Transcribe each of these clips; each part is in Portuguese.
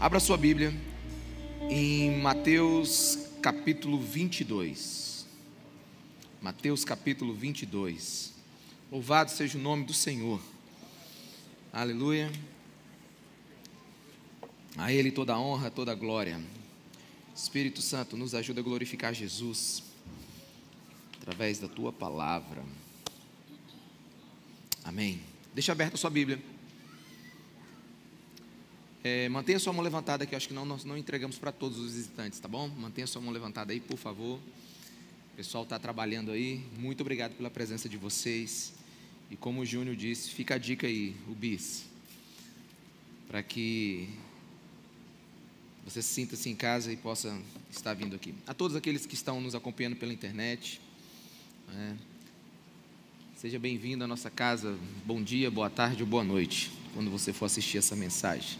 Abra sua Bíblia em Mateus capítulo 22. Mateus capítulo 22. Louvado seja o nome do Senhor. Aleluia. A Ele toda a honra, toda a glória. Espírito Santo, nos ajuda a glorificar Jesus através da tua palavra. Amém. Deixa aberta a sua Bíblia. É, mantenha sua mão levantada, eu acho que não, nós não entregamos para todos os visitantes, tá bom? Mantenha sua mão levantada aí, por favor. O pessoal está trabalhando aí. Muito obrigado pela presença de vocês. E como o Júnior disse, fica a dica aí, o bis, para que você se sinta-se em casa e possa estar vindo aqui. A todos aqueles que estão nos acompanhando pela internet, né, seja bem-vindo à nossa casa. Bom dia, boa tarde ou boa noite, quando você for assistir essa mensagem.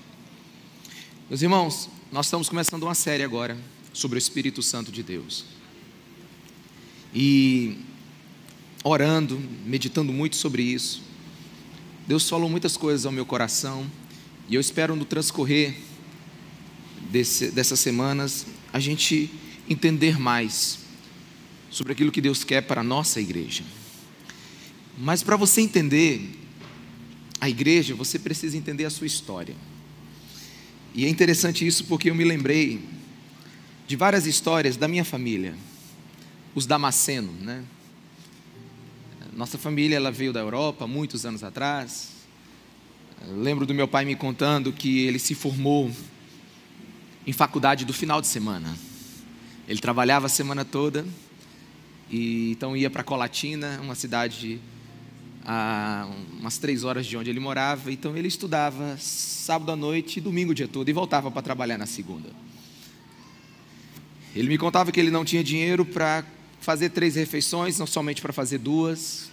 Meus irmãos, nós estamos começando uma série agora sobre o Espírito Santo de Deus. E orando, meditando muito sobre isso, Deus falou muitas coisas ao meu coração, e eu espero no transcorrer desse, dessas semanas a gente entender mais sobre aquilo que Deus quer para a nossa igreja. Mas para você entender a igreja, você precisa entender a sua história. E é interessante isso porque eu me lembrei de várias histórias da minha família, os Damasceno, né? Nossa família ela veio da Europa muitos anos atrás. Eu lembro do meu pai me contando que ele se formou em faculdade do final de semana. Ele trabalhava a semana toda e então ia para Colatina, uma cidade a umas três horas de onde ele morava. Então ele estudava sábado à noite e domingo o dia todo e voltava para trabalhar na segunda. Ele me contava que ele não tinha dinheiro para fazer três refeições, não somente para fazer duas.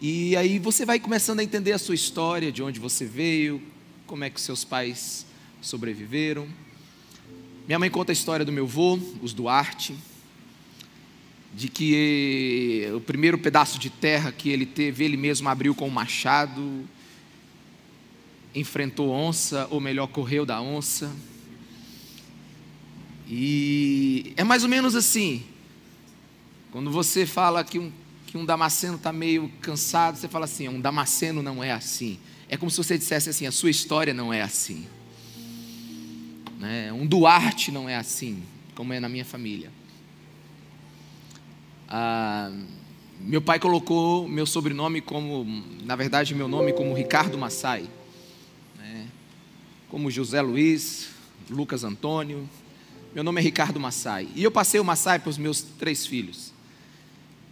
E aí você vai começando a entender a sua história, de onde você veio, como é que seus pais sobreviveram. Minha mãe conta a história do meu avô, os Duarte de que o primeiro pedaço de terra que ele teve, ele mesmo abriu com um machado, enfrentou onça, ou melhor, correu da onça. E é mais ou menos assim. Quando você fala que um, que um Damasceno está meio cansado, você fala assim: um Damasceno não é assim. É como se você dissesse assim: a sua história não é assim. Né? Um Duarte não é assim, como é na minha família. Ah, meu pai colocou meu sobrenome como, na verdade, meu nome como Ricardo Massai, né? como José Luiz, Lucas Antônio. Meu nome é Ricardo Massai. E eu passei o Massai para os meus três filhos.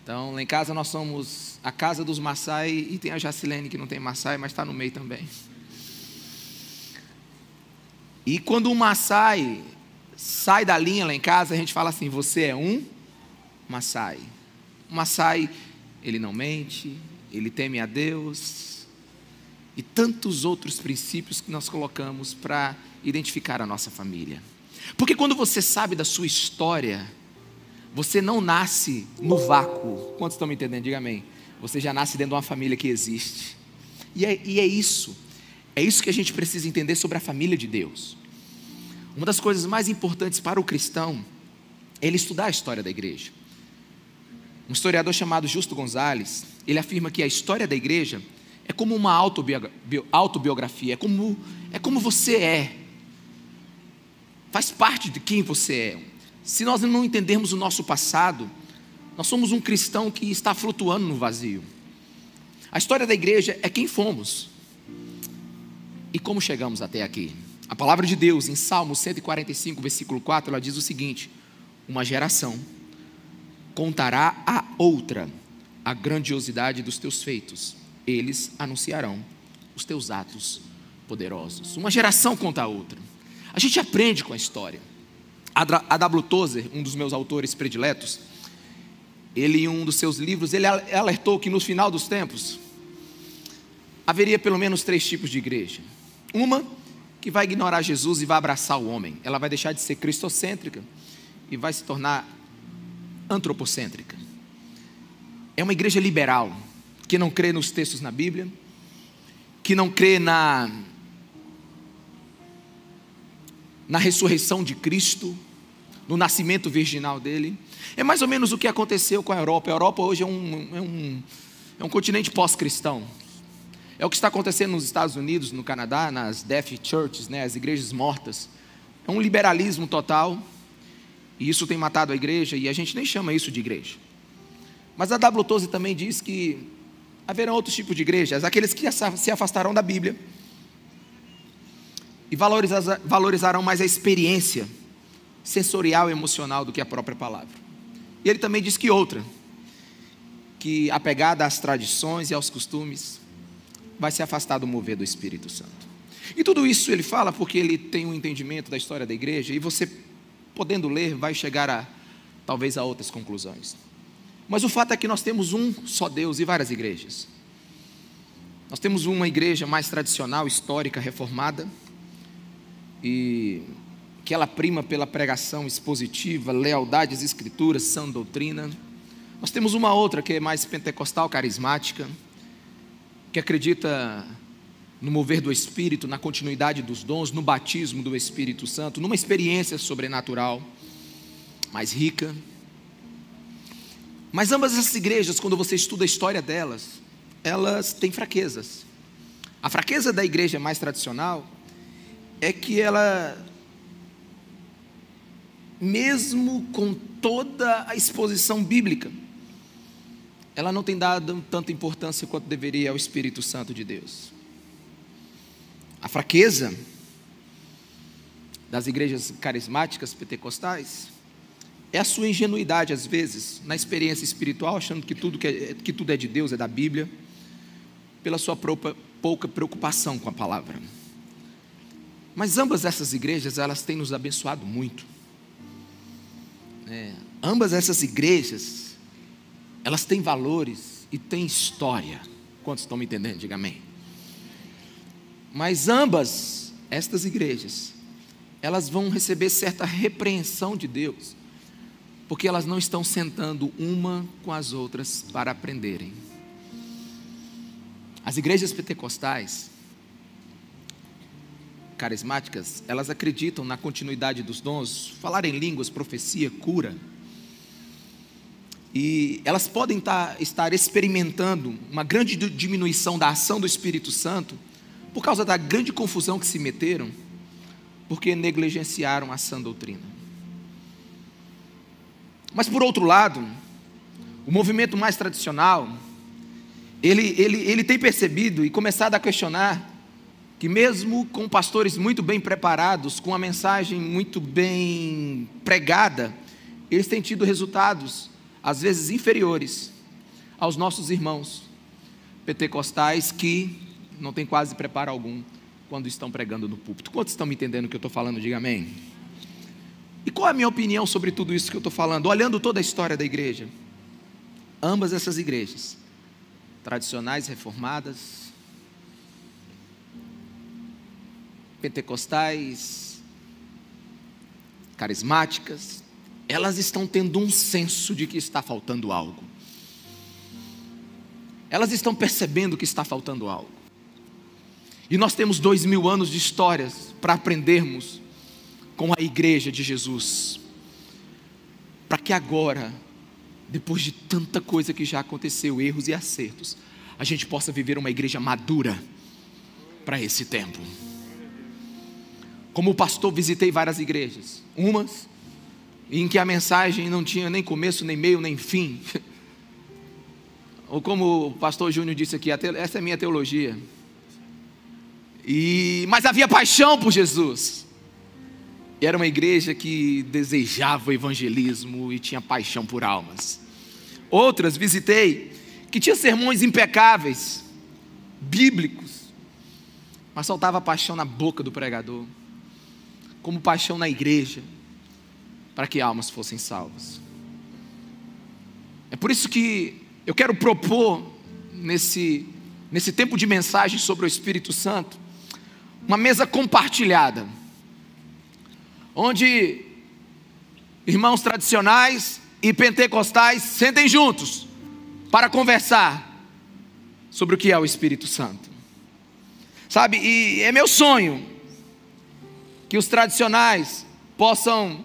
Então, lá em casa nós somos a casa dos Massai e tem a Jacilene que não tem Massai, mas está no meio também. E quando o Massai sai da linha lá em casa, a gente fala assim: você é um Massai. O Massai, ele não mente, ele teme a Deus e tantos outros princípios que nós colocamos para identificar a nossa família. Porque quando você sabe da sua história, você não nasce no vácuo. Quantos estão me entendendo? Diga amém. Você já nasce dentro de uma família que existe. E é, e é isso. É isso que a gente precisa entender sobre a família de Deus. Uma das coisas mais importantes para o cristão é ele estudar a história da igreja. Um historiador chamado Justo Gonzalez, ele afirma que a história da igreja é como uma autobiografia, é como, é como você é. Faz parte de quem você é. Se nós não entendermos o nosso passado, nós somos um cristão que está flutuando no vazio. A história da igreja é quem fomos e como chegamos até aqui. A palavra de Deus, em Salmo 145, versículo 4, ela diz o seguinte: Uma geração contará a outra a grandiosidade dos teus feitos. Eles anunciarão os teus atos poderosos. Uma geração conta a outra. A gente aprende com a história. A W. Tozer, um dos meus autores prediletos, ele em um dos seus livros, ele alertou que no final dos tempos haveria pelo menos três tipos de igreja. Uma que vai ignorar Jesus e vai abraçar o homem. Ela vai deixar de ser cristocêntrica e vai se tornar antropocêntrica. É uma igreja liberal, que não crê nos textos na Bíblia, que não crê na na ressurreição de Cristo, no nascimento virginal dele. É mais ou menos o que aconteceu com a Europa. A Europa hoje é um, é um, é um continente pós-cristão. É o que está acontecendo nos Estados Unidos, no Canadá, nas death churches, né, as igrejas mortas. É um liberalismo total, e isso tem matado a igreja, e a gente nem chama isso de igreja. Mas a W. Tose também diz que haverão outros tipos de igrejas, aqueles que se afastarão da Bíblia e valorizarão mais a experiência sensorial e emocional do que a própria palavra. E ele também diz que outra, que apegada às tradições e aos costumes, vai se afastar do mover do Espírito Santo. E tudo isso ele fala porque ele tem um entendimento da história da igreja e você, podendo ler, vai chegar a talvez a outras conclusões. Mas o fato é que nós temos um só Deus e várias igrejas. Nós temos uma igreja mais tradicional, histórica, reformada, e que ela prima pela pregação expositiva, lealdade às escrituras, sã doutrina. Nós temos uma outra que é mais pentecostal, carismática, que acredita no mover do Espírito, na continuidade dos dons, no batismo do Espírito Santo, numa experiência sobrenatural mais rica. Mas ambas essas igrejas, quando você estuda a história delas, elas têm fraquezas. A fraqueza da igreja mais tradicional é que ela, mesmo com toda a exposição bíblica, ela não tem dado tanta importância quanto deveria ao Espírito Santo de Deus. A fraqueza das igrejas carismáticas pentecostais é a sua ingenuidade, às vezes, na experiência espiritual, achando que tudo, que, é, que tudo é de Deus, é da Bíblia, pela sua pouca preocupação com a palavra. Mas ambas essas igrejas, elas têm nos abençoado muito. É, ambas essas igrejas, elas têm valores e têm história. Quantos estão me entendendo? Diga amém. Mas ambas estas igrejas, elas vão receber certa repreensão de Deus, porque elas não estão sentando uma com as outras para aprenderem. As igrejas pentecostais, carismáticas, elas acreditam na continuidade dos dons, falar em línguas, profecia, cura. E elas podem estar experimentando uma grande diminuição da ação do Espírito Santo por causa da grande confusão que se meteram, porque negligenciaram a sã doutrina. Mas por outro lado, o movimento mais tradicional, ele, ele, ele tem percebido e começado a questionar que mesmo com pastores muito bem preparados, com a mensagem muito bem pregada, eles têm tido resultados, às vezes inferiores, aos nossos irmãos pentecostais que não têm quase preparo algum quando estão pregando no púlpito. Quantos estão me entendendo o que eu estou falando? Diga amém. E qual é a minha opinião sobre tudo isso que eu estou falando? Olhando toda a história da igreja, ambas essas igrejas, tradicionais, reformadas, pentecostais, carismáticas, elas estão tendo um senso de que está faltando algo. Elas estão percebendo que está faltando algo. E nós temos dois mil anos de histórias para aprendermos com a igreja de Jesus. Para que agora, depois de tanta coisa que já aconteceu, erros e acertos, a gente possa viver uma igreja madura para esse tempo. Como pastor, visitei várias igrejas. Umas em que a mensagem não tinha nem começo, nem meio, nem fim. Ou como o pastor Júnior disse aqui, essa é a minha teologia. E, mas havia paixão por Jesus. E era uma igreja que desejava evangelismo e tinha paixão por almas. Outras visitei que tinha sermões impecáveis, bíblicos, mas faltava paixão na boca do pregador como paixão na igreja, para que almas fossem salvas. É por isso que eu quero propor, nesse, nesse tempo de mensagem sobre o Espírito Santo, uma mesa compartilhada, onde irmãos tradicionais e pentecostais sentem juntos para conversar sobre o que é o Espírito Santo. Sabe, e é meu sonho que os tradicionais possam,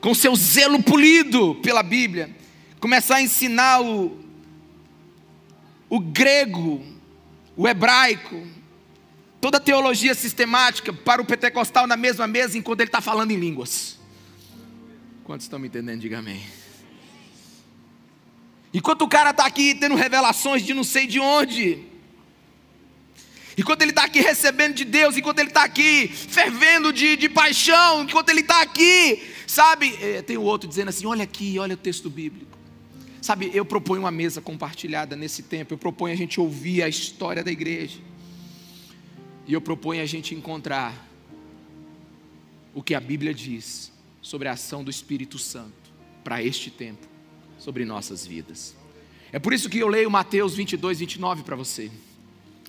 com seu zelo polido pela Bíblia, começar a ensinar o, o grego, o hebraico, toda teologia sistemática para o pentecostal na mesma mesa enquanto ele está falando em línguas. Quantos estão me entendendo? Diga amém. Enquanto o cara está aqui tendo revelações de não sei de onde, enquanto ele está aqui recebendo de Deus, enquanto ele está aqui fervendo de, de paixão, enquanto ele está aqui, sabe? É, tem o outro dizendo assim: olha aqui, olha o texto bíblico. Sabe, eu proponho uma mesa compartilhada nesse tempo, eu proponho a gente ouvir a história da igreja, e eu proponho a gente encontrar o que a Bíblia diz sobre a ação do Espírito Santo para este tempo, sobre nossas vidas. É por isso que eu leio Mateus 22, 29 para você.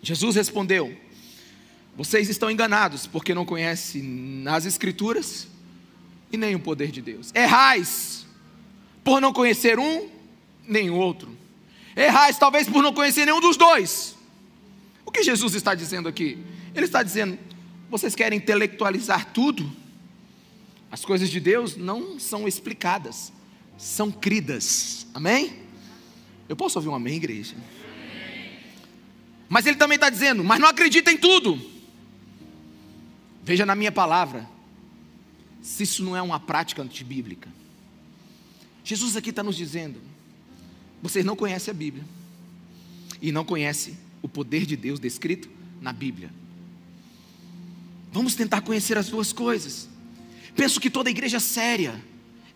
Jesus respondeu: Vocês estão enganados porque não conhecem as Escrituras e nem o poder de Deus. Errais por não conhecer um nem o outro. Errais talvez por não conhecer nenhum dos dois. O que Jesus está dizendo aqui? Ele está dizendo: vocês querem intelectualizar tudo? As coisas de Deus não são explicadas, são cridas. Amém? Eu posso ouvir um amém, igreja? Mas ele também está dizendo, mas não acredita em tudo. Veja na minha palavra, se isso não é uma prática antibíblica. Jesus aqui está nos dizendo: vocês não conhecem a Bíblia, e não conhecem o poder de Deus descrito na Bíblia. Vamos tentar conhecer as duas coisas. Penso que toda igreja séria,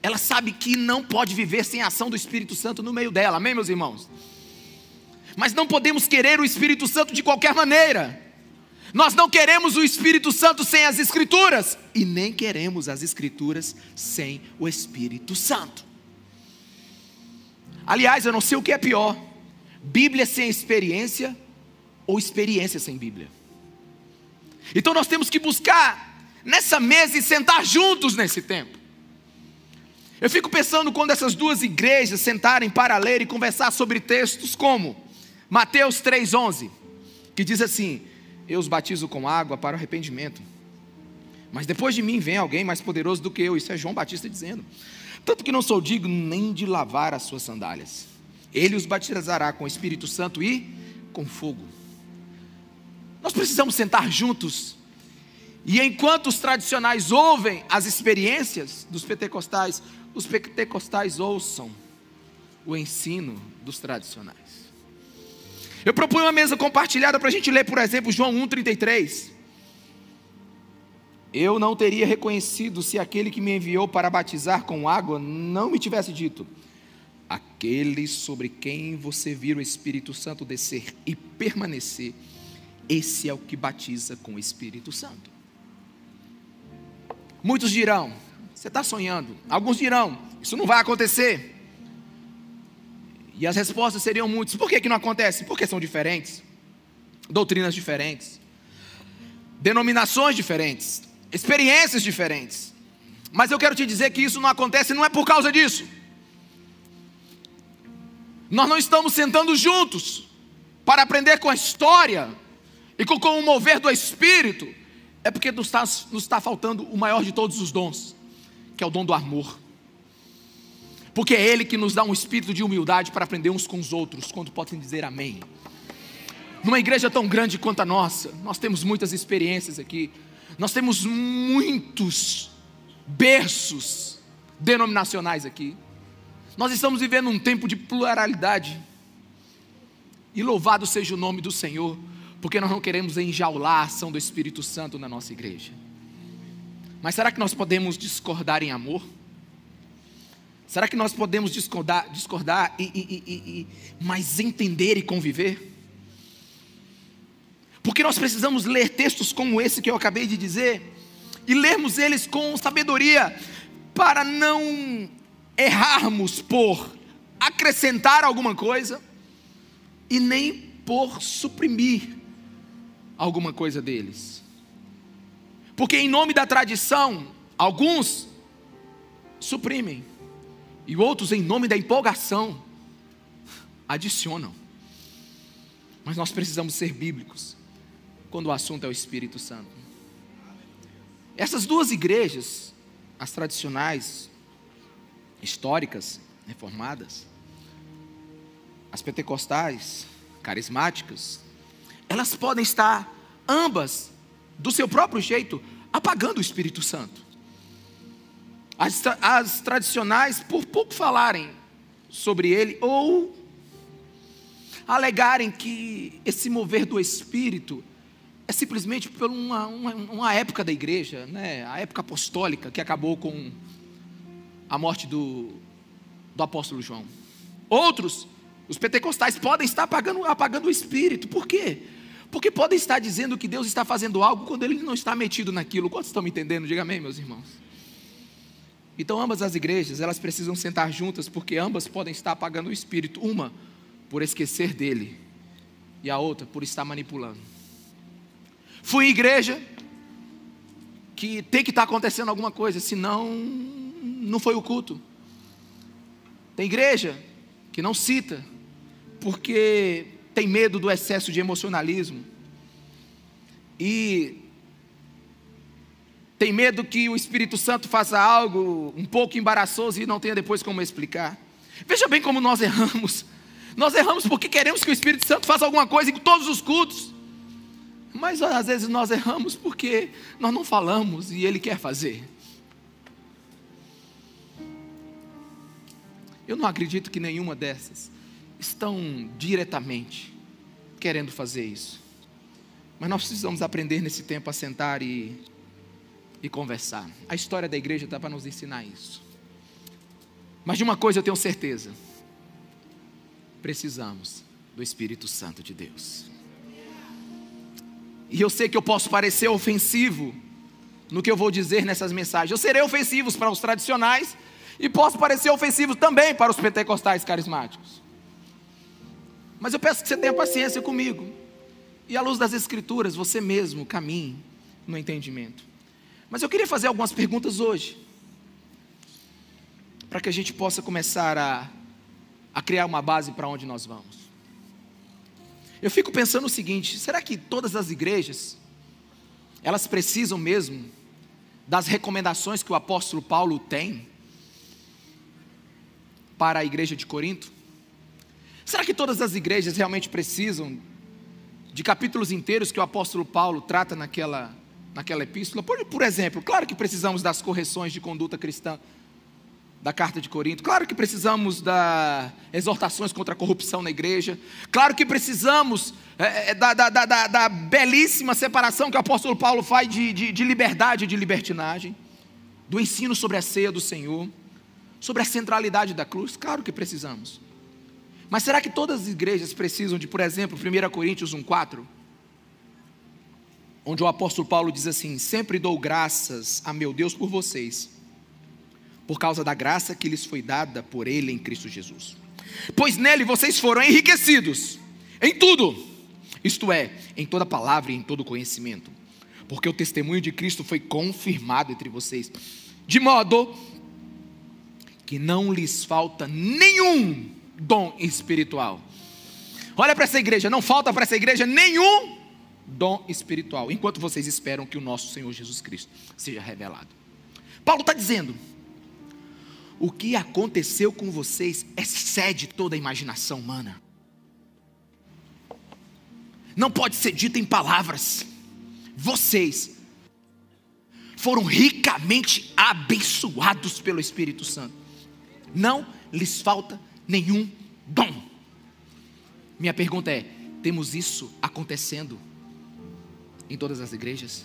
ela sabe que não pode viver sem a ação do Espírito Santo no meio dela, amém, meus irmãos? Mas não podemos querer o Espírito Santo de qualquer maneira. Nós não queremos o Espírito Santo sem as Escrituras, e nem queremos as Escrituras sem o Espírito Santo. Aliás, eu não sei o que é pior: Bíblia sem experiência ou experiência sem Bíblia. Então nós temos que buscar nessa mesa e sentar juntos nesse tempo. Eu fico pensando quando essas duas igrejas sentarem para ler e conversar sobre textos como Mateus 3,11, que diz assim: Eu os batizo com água para o arrependimento. Mas depois de mim vem alguém mais poderoso do que eu. Isso é João Batista dizendo. Tanto que não sou digno nem de lavar as suas sandálias. Ele os batizará com o Espírito Santo e com fogo. Nós precisamos sentar juntos. E enquanto os tradicionais ouvem as experiências dos pentecostais, os pentecostais ouçam o ensino dos tradicionais. Eu proponho uma mesa compartilhada para a gente ler, por exemplo, João 1,33. Eu não teria reconhecido se aquele que me enviou para batizar com água não me tivesse dito: Aquele sobre quem você vira o Espírito Santo descer e permanecer, esse é o que batiza com o Espírito Santo. Muitos dirão: Você está sonhando. Alguns dirão: Isso não vai acontecer. E as respostas seriam muitas. Por que, que não acontece? Porque são diferentes, doutrinas diferentes, denominações diferentes, experiências diferentes. Mas eu quero te dizer que isso não acontece não é por causa disso. Nós não estamos sentando juntos para aprender com a história e com, o mover do Espírito, é porque nos está, nos está faltando o maior de todos os dons, que é o dom do amor. Porque é Ele que nos dá um espírito de humildade para aprender uns com os outros, quando podem dizer amém. Numa igreja tão grande quanto a nossa, nós temos muitas experiências aqui, nós temos muitos berços denominacionais aqui, nós estamos vivendo um tempo de pluralidade, e louvado seja o nome do Senhor, porque nós não queremos enjaular a ação do Espírito Santo na nossa igreja. Mas será que nós podemos discordar em amor? Será que nós podemos discordar, discordar e, e, e, e, entender e conviver? Porque nós precisamos ler textos como esse que eu acabei de dizer e lermos eles com sabedoria para não errarmos por acrescentar alguma coisa e nem por suprimir alguma coisa deles. Porque em nome da tradição, alguns suprimem e outros, em nome da empolgação, adicionam. Mas nós precisamos ser bíblicos quando o assunto é o Espírito Santo. Essas duas igrejas, as tradicionais, históricas, reformadas, as pentecostais, carismáticas, elas podem estar ambas, do seu próprio jeito, apagando o Espírito Santo. As, as tradicionais, por pouco falarem sobre ele, ou alegarem que esse mover do Espírito é simplesmente por uma, uma, uma, época da igreja, né? a época apostólica, que acabou com a morte do, do apóstolo João. Outros, os pentecostais, podem estar apagando, apagando o Espírito. Por quê? Porque podem estar dizendo que Deus está fazendo algo quando Ele não está metido naquilo. Quantos estão me entendendo? Diga amém, meus irmãos. Então, ambas as igrejas, elas precisam sentar juntas, porque ambas podem estar apagando o Espírito. Uma, por esquecer dele, e a outra, por estar manipulando. Fui igreja que tem que estar acontecendo alguma coisa, senão não foi o culto. Tem igreja que não cita, porque tem medo do excesso de emocionalismo. E tem medo que o Espírito Santo faça algo um pouco embaraçoso e não tenha depois como explicar. Veja bem como nós erramos. Nós erramos porque queremos que o Espírito Santo faça alguma coisa em todos os cultos. Mas às vezes nós erramos porque nós não falamos e Ele quer fazer. Eu não acredito que nenhuma dessas estão diretamente querendo fazer isso. Mas nós precisamos aprender nesse tempo a sentar e, e conversar. A história da igreja está para nos ensinar isso. Mas de uma coisa eu tenho certeza: precisamos do Espírito Santo de Deus. E eu sei que eu posso parecer ofensivo no que eu vou dizer nessas mensagens. Eu serei ofensivo para os tradicionais e posso parecer ofensivo também para os pentecostais carismáticos. Mas eu peço que você tenha paciência comigo. E à luz das Escrituras, você mesmo caminhe no entendimento. Mas eu queria fazer algumas perguntas hoje. Para que a gente possa começar a, a criar uma base para onde nós vamos. Eu fico pensando o seguinte: será que todas as igrejas, elas precisam mesmo das recomendações que o apóstolo Paulo tem para a igreja de Corinto? Será que todas as igrejas realmente precisam de capítulos inteiros que o apóstolo Paulo trata naquela, naquela epístola? Por, por exemplo, claro que precisamos das correções de conduta cristã da carta de Corinto, claro que precisamos das exortações contra a corrupção na igreja, claro que precisamos é, é da, da, da, da, belíssima separação que o apóstolo Paulo faz de, de, de liberdade e de libertinagem, do ensino sobre a ceia do Senhor sobre a centralidade da cruz? Claro que precisamos. Mas será que todas as igrejas precisam de, por exemplo, 1 Coríntios 1,4? Onde o apóstolo Paulo diz assim: Sempre dou graças a meu Deus por vocês, por causa da graça que lhes foi dada por Ele em Cristo Jesus. Pois nele vocês foram enriquecidos em tudo, isto é, em toda palavra e em todo conhecimento, porque o testemunho de Cristo foi confirmado entre vocês, de modo que não lhes falta nenhum dom espiritual. Olha para essa igreja, não falta para essa igreja nenhum dom espiritual, enquanto vocês esperam que o nosso Senhor Jesus Cristo seja revelado. Paulo está dizendo: o que aconteceu com vocês excede toda a imaginação humana. Não pode ser dito em palavras. Vocês foram ricamente abençoados pelo Espírito Santo não lhes falta nenhum dom. Minha pergunta é: temos isso acontecendo em todas as igrejas?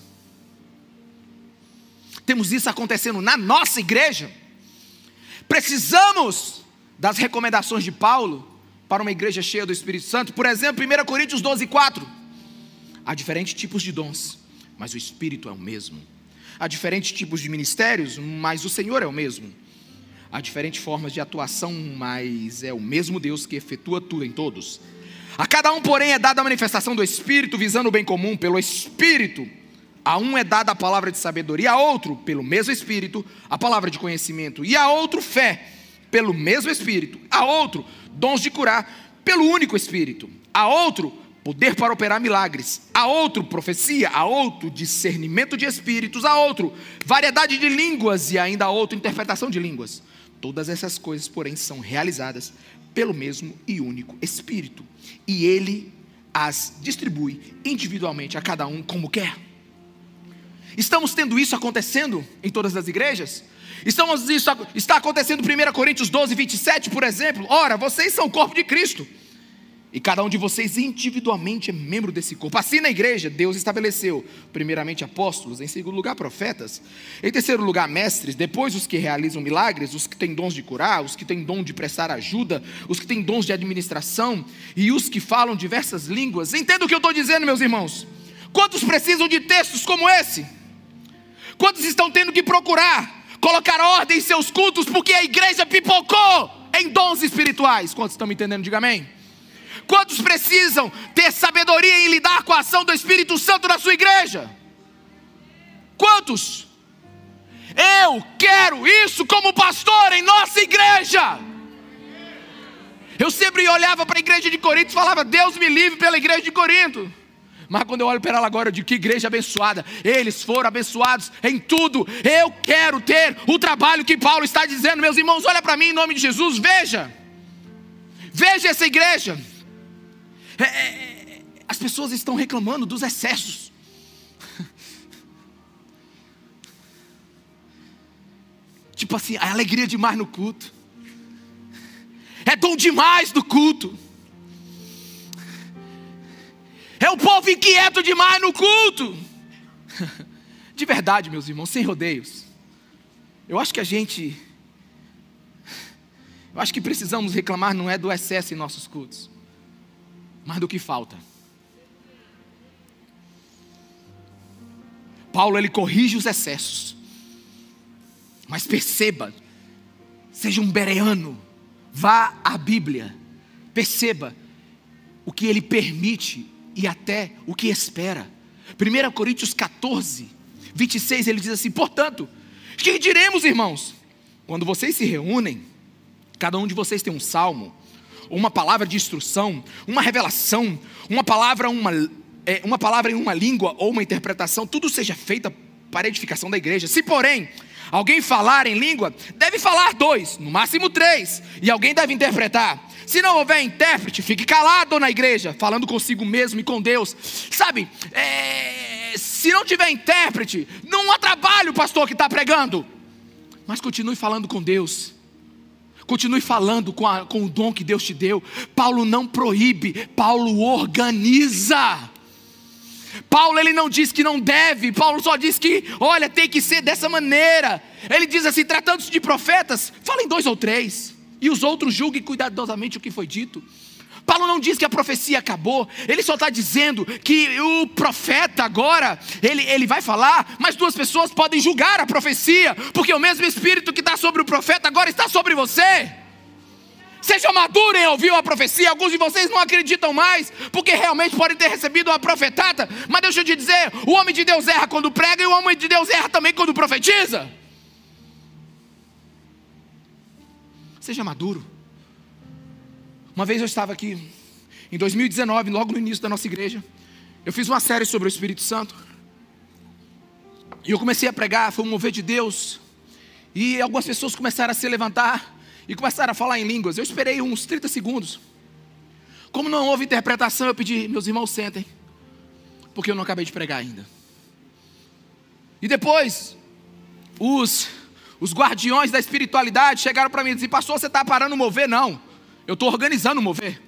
Temos isso acontecendo na nossa igreja? Precisamos das recomendações de Paulo para uma igreja cheia do Espírito Santo. Por exemplo, 1 Coríntios 12, 4. Há diferentes tipos de dons, mas o Espírito é o mesmo. Há diferentes tipos de ministérios, mas o Senhor é o mesmo. Há diferentes formas de atuação, mas é o mesmo Deus que efetua tudo em todos. A cada um, porém, é dada a manifestação do Espírito, visando o bem comum pelo Espírito. A um é dada a palavra de sabedoria, a outro, pelo mesmo Espírito, a palavra de conhecimento, e a outro, fé, pelo mesmo Espírito, a outro, dons de curar, pelo único Espírito, a outro, poder para operar milagres, a outro profecia, a outro discernimento de espíritos, a outro variedade de línguas e ainda a outro interpretação de línguas. Todas essas coisas, porém, são realizadas pelo mesmo e único Espírito, e ele as distribui individualmente a cada um como quer. Estamos tendo isso acontecendo em todas as igrejas? Estamos, isso está acontecendo em 1 Coríntios 12, 27, por exemplo. Ora, vocês são o corpo de Cristo e cada um de vocês individualmente é membro desse corpo. Assim na igreja, Deus estabeleceu, primeiramente apóstolos, em segundo lugar profetas, em terceiro lugar mestres, depois os que realizam milagres, os que têm dons de curar, os que têm dom de prestar ajuda, os que têm dons de administração e os que falam diversas línguas. Entenda o que eu estou dizendo, meus irmãos. Quantos precisam de textos como esse? Quantos estão tendo que procurar colocar ordem em seus cultos porque a igreja pipocou em dons espirituais? Quantos estão me entendendo? Diga amém. Quantos precisam ter sabedoria em lidar com a ação do Espírito Santo na sua igreja? Quantos? Eu quero isso como pastor em nossa igreja. Eu sempre olhava para a igreja de Corinto e falava: Deus me livre pela igreja de Corinto. Mas quando eu olho para ela agora, eu digo: que igreja abençoada. Eles foram abençoados em tudo. Eu quero ter o trabalho que Paulo está dizendo. Meus irmãos, olha para mim em nome de Jesus. Veja. Veja essa igreja. É, é, é, as pessoas estão reclamando dos excessos. Tipo assim, a alegria demais no culto. É dom demais no culto. É o povo inquieto demais no culto. De verdade, meus irmãos, sem rodeios. Eu acho que a gente. Eu acho que precisamos reclamar não é do excesso em nossos cultos mas do que falta. Paulo ele corrige os excessos. Mas perceba, seja um bereano, vá à Bíblia, perceba o que ele permite e até o que espera. 1 Coríntios 14, 26, ele diz assim: portanto, que diremos, irmãos? Quando vocês se reúnem, cada um de vocês tem um salmo, uma palavra de instrução, uma revelação, uma palavra, uma, é, uma palavra em uma língua ou uma interpretação, tudo seja feita para edificação da igreja. Se, porém, alguém falar em língua, deve falar dois, no máximo três, e alguém deve interpretar. Se não houver intérprete, fique calado na igreja, falando consigo mesmo e com Deus. Sabe, é, se não tiver intérprete, não há trabalho, pastor, que está pregando. Mas continue falando com Deus. Continue falando com, a, com o dom que Deus te deu. Paulo não proíbe, Paulo organiza. Paulo ele não diz que não deve, Paulo só diz que, olha, tem que ser dessa maneira. Ele diz assim: tratando-se de profetas, falem dois ou três, e os outros julguem cuidadosamente o que foi dito. Paulo não diz que a profecia acabou, ele só está dizendo que o profeta agora, ele, ele vai falar, mas duas pessoas podem julgar a profecia, porque o mesmo Espírito que está sobre o profeta agora está sobre você. Seja maduro em ouvir a profecia. Alguns de vocês não acreditam mais, porque realmente podem ter recebido uma profetada. Mas deixa eu te dizer: o homem de Deus erra quando prega e o homem de Deus erra também quando profetiza. Seja maduro. Uma vez eu estava aqui, em 2019, logo no início da nossa igreja, eu fiz uma série sobre o Espírito Santo. E eu comecei a pregar, foi um mover de Deus. E algumas pessoas começaram a se levantar e começaram a falar em línguas. Eu esperei uns 30 segundos. Como não houve interpretação, eu pedi, meus irmãos, sentem. Porque eu não acabei de pregar ainda. E depois, os, os guardiões da espiritualidade chegaram para mim e disseram: Pastor, você está parando o mover? Não. Eu estou organizando o mover.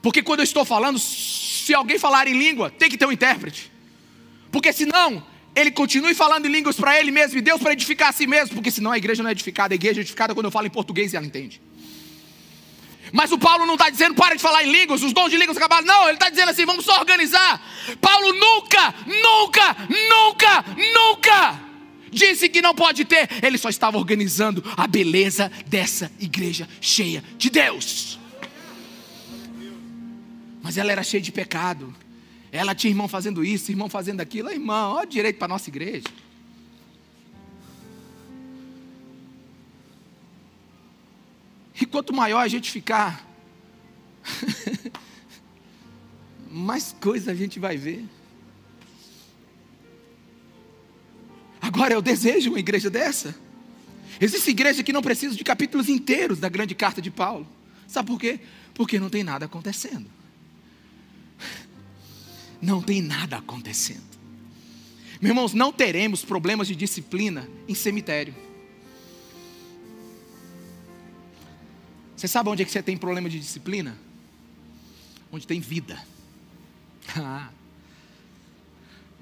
Porque quando eu estou falando, se alguém falar em língua, tem que ter um intérprete. Porque senão, ele continue falando em línguas para ele mesmo e Deus para edificar a si mesmo. Porque senão a igreja não é edificada. A igreja é edificada quando eu falo em português e ela entende. Mas o Paulo não está dizendo para de falar em línguas, os dons de línguas acabaram. Não, ele está dizendo assim: vamos só organizar. Paulo nunca, nunca, nunca, nunca disse que não pode ter, ele só estava organizando a beleza dessa igreja cheia de Deus. Mas ela era cheia de pecado. Ela tinha irmão fazendo isso, irmão fazendo aquilo. Irmão, olha direito para a nossa igreja. E quanto maior a gente ficar, mais coisa a gente vai ver. Agora eu desejo uma igreja dessa. Existe igreja que não precisa de capítulos inteiros da grande carta de Paulo. Sabe por quê? Porque não tem nada acontecendo. Não tem nada acontecendo. Meus irmãos, não teremos problemas de disciplina em cemitério. Você sabe onde é que você tem problema de disciplina? Onde tem vida.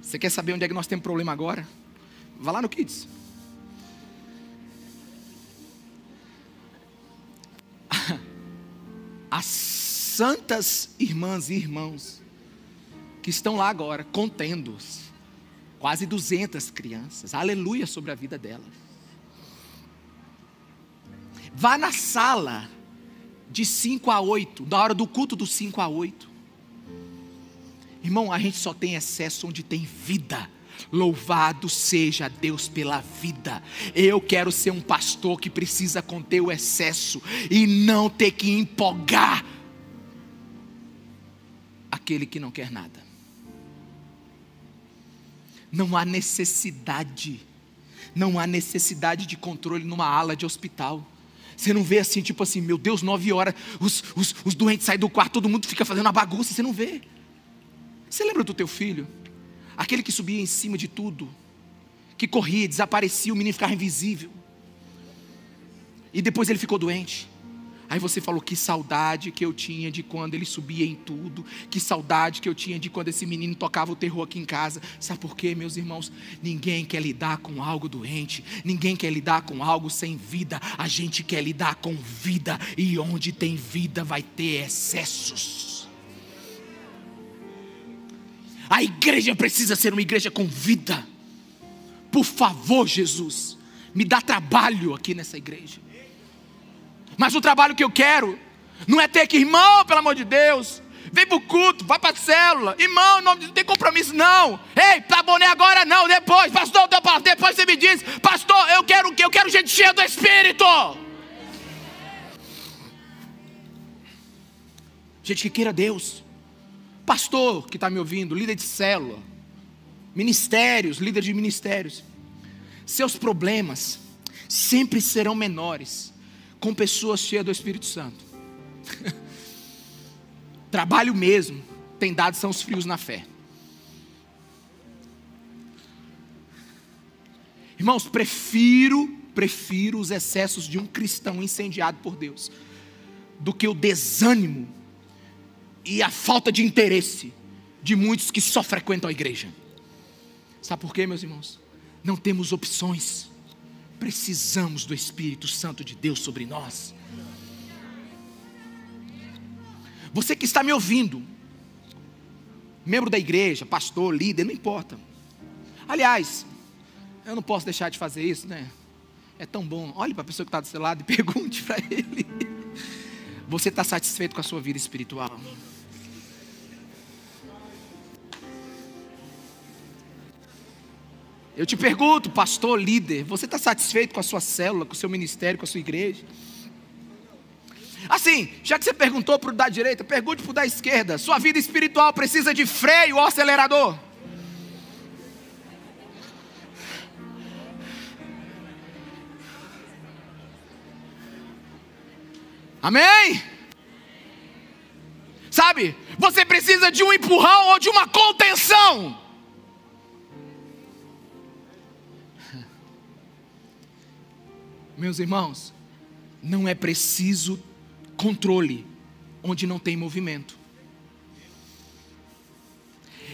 Você quer saber onde é que nós temos problema agora? Vá lá no Kids. As santas irmãs e irmãos que estão lá agora, contendo-os, quase 200 crianças, aleluia sobre a vida delas. Vá na sala de 5 a 8, da hora do culto do 5 a 8. Irmão, a gente só tem excesso onde tem vida Louvado seja Deus pela vida. Eu quero ser um pastor que precisa conter o excesso e não ter que empolgar aquele que não quer nada. Não há necessidade, não há necessidade de controle numa ala de hospital. Você não vê assim, tipo assim, meu Deus, nove horas, os, os, os doentes saem do quarto, todo mundo fica fazendo uma bagunça, você não vê. Você lembra do teu filho? Aquele que subia em cima de tudo, que corria, desaparecia, o menino ficava invisível. E depois ele ficou doente. Aí você falou que saudade que eu tinha de quando ele subia em tudo, que saudade que eu tinha de quando esse menino tocava o terror aqui em casa. Sabe por quê, meus irmãos? Ninguém quer lidar com algo doente, ninguém quer lidar com algo sem vida. A gente quer lidar com vida, e onde tem vida vai ter excessos. A igreja precisa ser uma igreja com vida. Por favor, Jesus, me dá trabalho aqui nessa igreja. Mas o trabalho que eu quero não é ter que, irmão, pelo amor de Deus, vem para o culto, vai para a célula, irmão, não tem compromisso, não. Ei, tá boné agora não, depois, pastor, depois você me diz, pastor, eu quero eu quero gente cheia do Espírito. Gente que queira Deus. Pastor que está me ouvindo, líder de célula, ministérios, líder de ministérios, seus problemas sempre serão menores com pessoas cheias do Espírito Santo. Trabalho mesmo tem dado são os frios na fé. Irmãos, prefiro, prefiro os excessos de um cristão incendiado por Deus do que o desânimo e a falta de interesse de muitos que só frequentam a igreja. Sabe por quê, meus irmãos? Não temos opções. Precisamos do Espírito Santo de Deus sobre nós. Você que está me ouvindo, membro da igreja, pastor, líder, não importa. Aliás, eu não posso deixar de fazer isso, né? É tão bom. Olhe para a pessoa que está do seu lado e pergunte para ele: Você está satisfeito com a sua vida espiritual? Eu te pergunto, pastor, líder, você está satisfeito com a sua célula, com o seu ministério, com a sua igreja? Assim, já que você perguntou para o da direita, pergunte para o da esquerda: sua vida espiritual precisa de freio ou acelerador? Amém? Sabe, você precisa de um empurrão ou de uma contenção. Meus irmãos, não é preciso controle onde não tem movimento.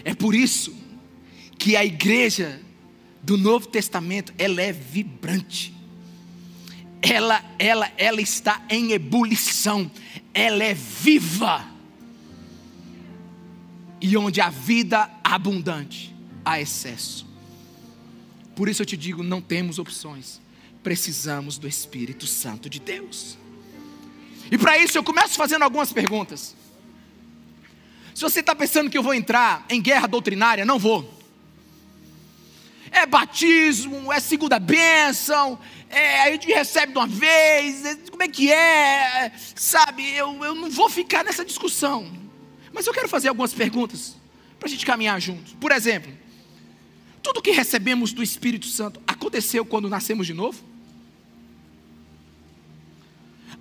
É por isso que a igreja do Novo Testamento ela é vibrante. Ela, ela, ela está em ebulição. Ela é viva. E onde a vida abundante, há excesso. Por isso eu te digo, não temos opções precisamos do Espírito Santo de Deus. E para isso eu começo fazendo algumas perguntas. Se você está pensando que eu vou entrar em guerra doutrinária, não vou. É batismo, é segunda bênção, é, a gente recebe de uma vez, é, como é que é, sabe? Eu, eu não vou ficar nessa discussão. Mas eu quero fazer algumas perguntas para a gente caminhar juntos. Por exemplo, tudo que recebemos do Espírito Santo aconteceu quando nascemos de novo?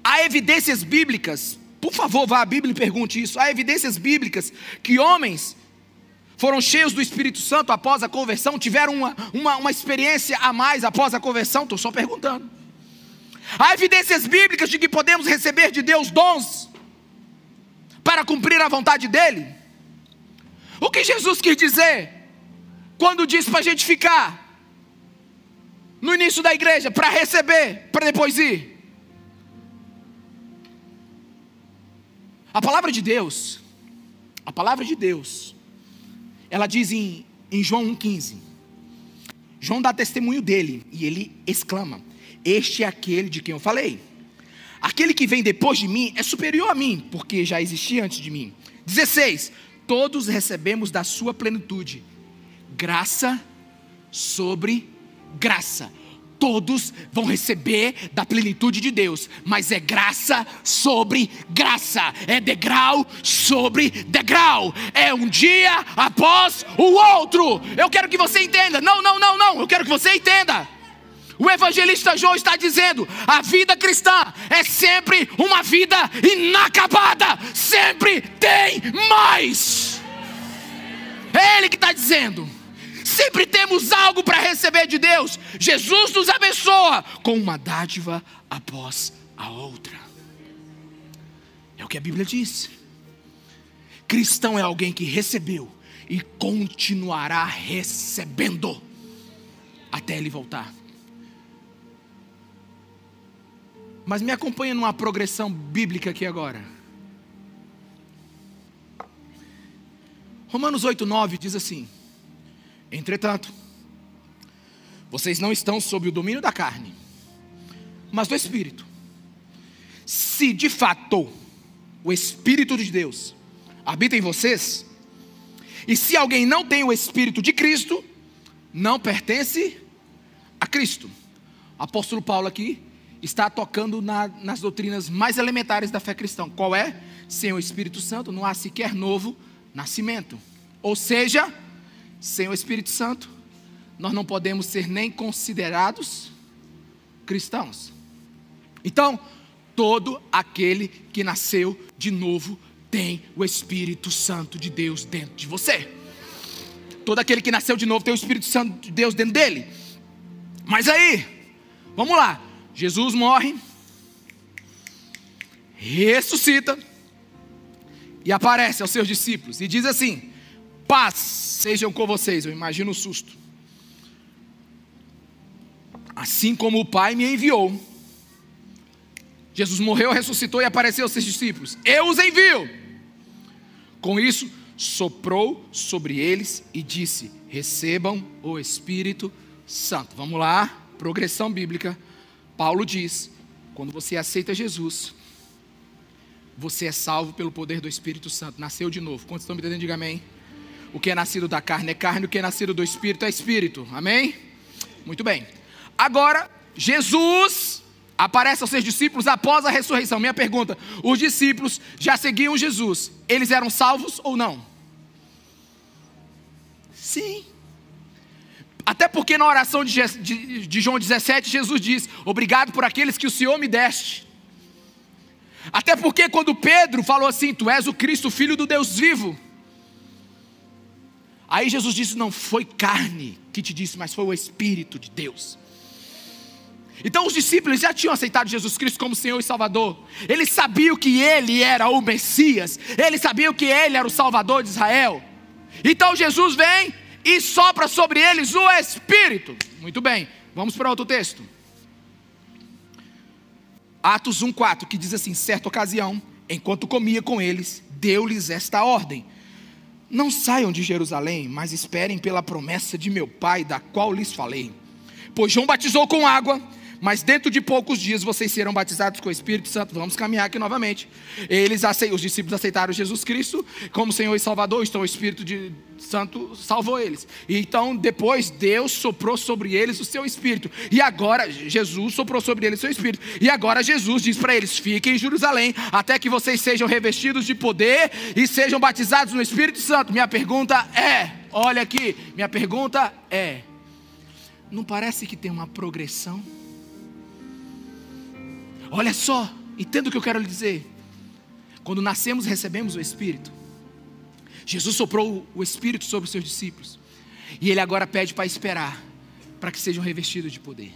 Há evidências bíblicas, por favor, vá à Bíblia e pergunte isso. Há evidências bíblicas que homens foram cheios do Espírito Santo após a conversão, tiveram uma, uma, uma experiência a mais após a conversão? Estou só perguntando. Há evidências bíblicas de que podemos receber de Deus dons para cumprir a vontade dEle? O que Jesus quis dizer quando disse para a gente ficar no início da igreja para receber, para depois ir? A palavra de Deus, a palavra de Deus, ela diz em, em João 1,15. João dá testemunho dele e ele exclama: Este é aquele de quem eu falei. Aquele que vem depois de mim é superior a mim, porque já existia antes de mim. 16. Todos recebemos da sua plenitude graça sobre graça todos vão receber da plenitude de Deus, mas é graça sobre graça, é degrau sobre degrau, é um dia após o outro. Eu quero que você entenda, não, não, não, não, eu quero que você entenda. O evangelista João está dizendo: a vida cristã é sempre uma vida inacabada, sempre tem mais. É Ele que está dizendo. Sempre temos algo para receber de Deus. Jesus nos abençoa com uma dádiva após a outra. É o que a Bíblia diz. Cristão é alguém que recebeu e continuará recebendo até ele voltar. Mas me acompanha numa progressão bíblica aqui agora. Romanos 8,9 diz assim: Entretanto, vocês não estão sob o domínio da carne, mas do Espírito. Se de fato o Espírito de Deus habita em vocês, e se alguém não tem o Espírito de Cristo, não pertence a Cristo. O apóstolo Paulo aqui está tocando na, nas doutrinas mais elementares da fé cristã. Qual é? Sem o Espírito Santo não há sequer novo nascimento. Ou seja, sem o Espírito Santo, nós não podemos ser nem considerados cristãos. Então, todo aquele que nasceu de novo tem o Espírito Santo de Deus dentro de você. Todo aquele que nasceu de novo tem o Espírito Santo de Deus dentro dele. Mas aí, vamos lá. Jesus morre, ressuscita e aparece aos seus discípulos e diz assim: paz sejam com vocês. Eu imagino o susto. Assim como o Pai me enviou. Jesus morreu, ressuscitou e apareceu aos seus discípulos. Eu os envio. Com isso, soprou sobre eles e disse: Recebam o Espírito Santo. Vamos lá, progressão bíblica. Paulo diz: quando você aceita Jesus, você é salvo pelo poder do Espírito Santo. Nasceu de novo. Quantos estão me entendendo? Diga amém. O que é nascido da carne é carne, o que é nascido do espírito é espírito. Amém? Muito bem. Agora, Jesus aparece aos seus discípulos após a ressurreição. Minha pergunta: os discípulos já seguiam Jesus, eles eram salvos ou não? Sim. Até porque na oração de, de, de João 17, Jesus diz: Obrigado por aqueles que o Senhor me deste. Até porque quando Pedro falou assim: Tu és o Cristo, filho do Deus vivo. Aí Jesus disse: Não foi carne que te disse, mas foi o Espírito de Deus. Então os discípulos já tinham aceitado Jesus Cristo como Senhor e Salvador. Eles sabiam que Ele era o Messias. Eles sabiam que Ele era o Salvador de Israel. Então Jesus vem e sopra sobre eles o Espírito. Muito bem, vamos para outro texto. Atos 1,4, que diz assim: certa ocasião, enquanto comia com eles, deu-lhes esta ordem não saiam de Jerusalém, mas esperem pela promessa de meu Pai, da qual lhes falei. Pois João batizou com água, Mas dentro de poucos dias vocês serão batizados com o Espírito Santo. Vamos caminhar aqui novamente. Eles os discípulos aceitaram Jesus Cristo como Senhor e Salvador. Então o Espírito de Santo salvou eles. E então depois Deus soprou sobre eles o seu Espírito. E agora Jesus soprou sobre eles o seu Espírito. E agora Jesus diz para eles: fiquem em Jerusalém até que vocês sejam revestidos de poder e sejam batizados no Espírito Santo. Minha pergunta é: olha aqui, minha pergunta é: não parece que tem uma progressão? Olha só, entenda o que eu quero lhe dizer. Quando nascemos, recebemos o Espírito. Jesus soprou o Espírito sobre os seus discípulos. E ele agora pede para esperar, para que sejam revestidos de poder.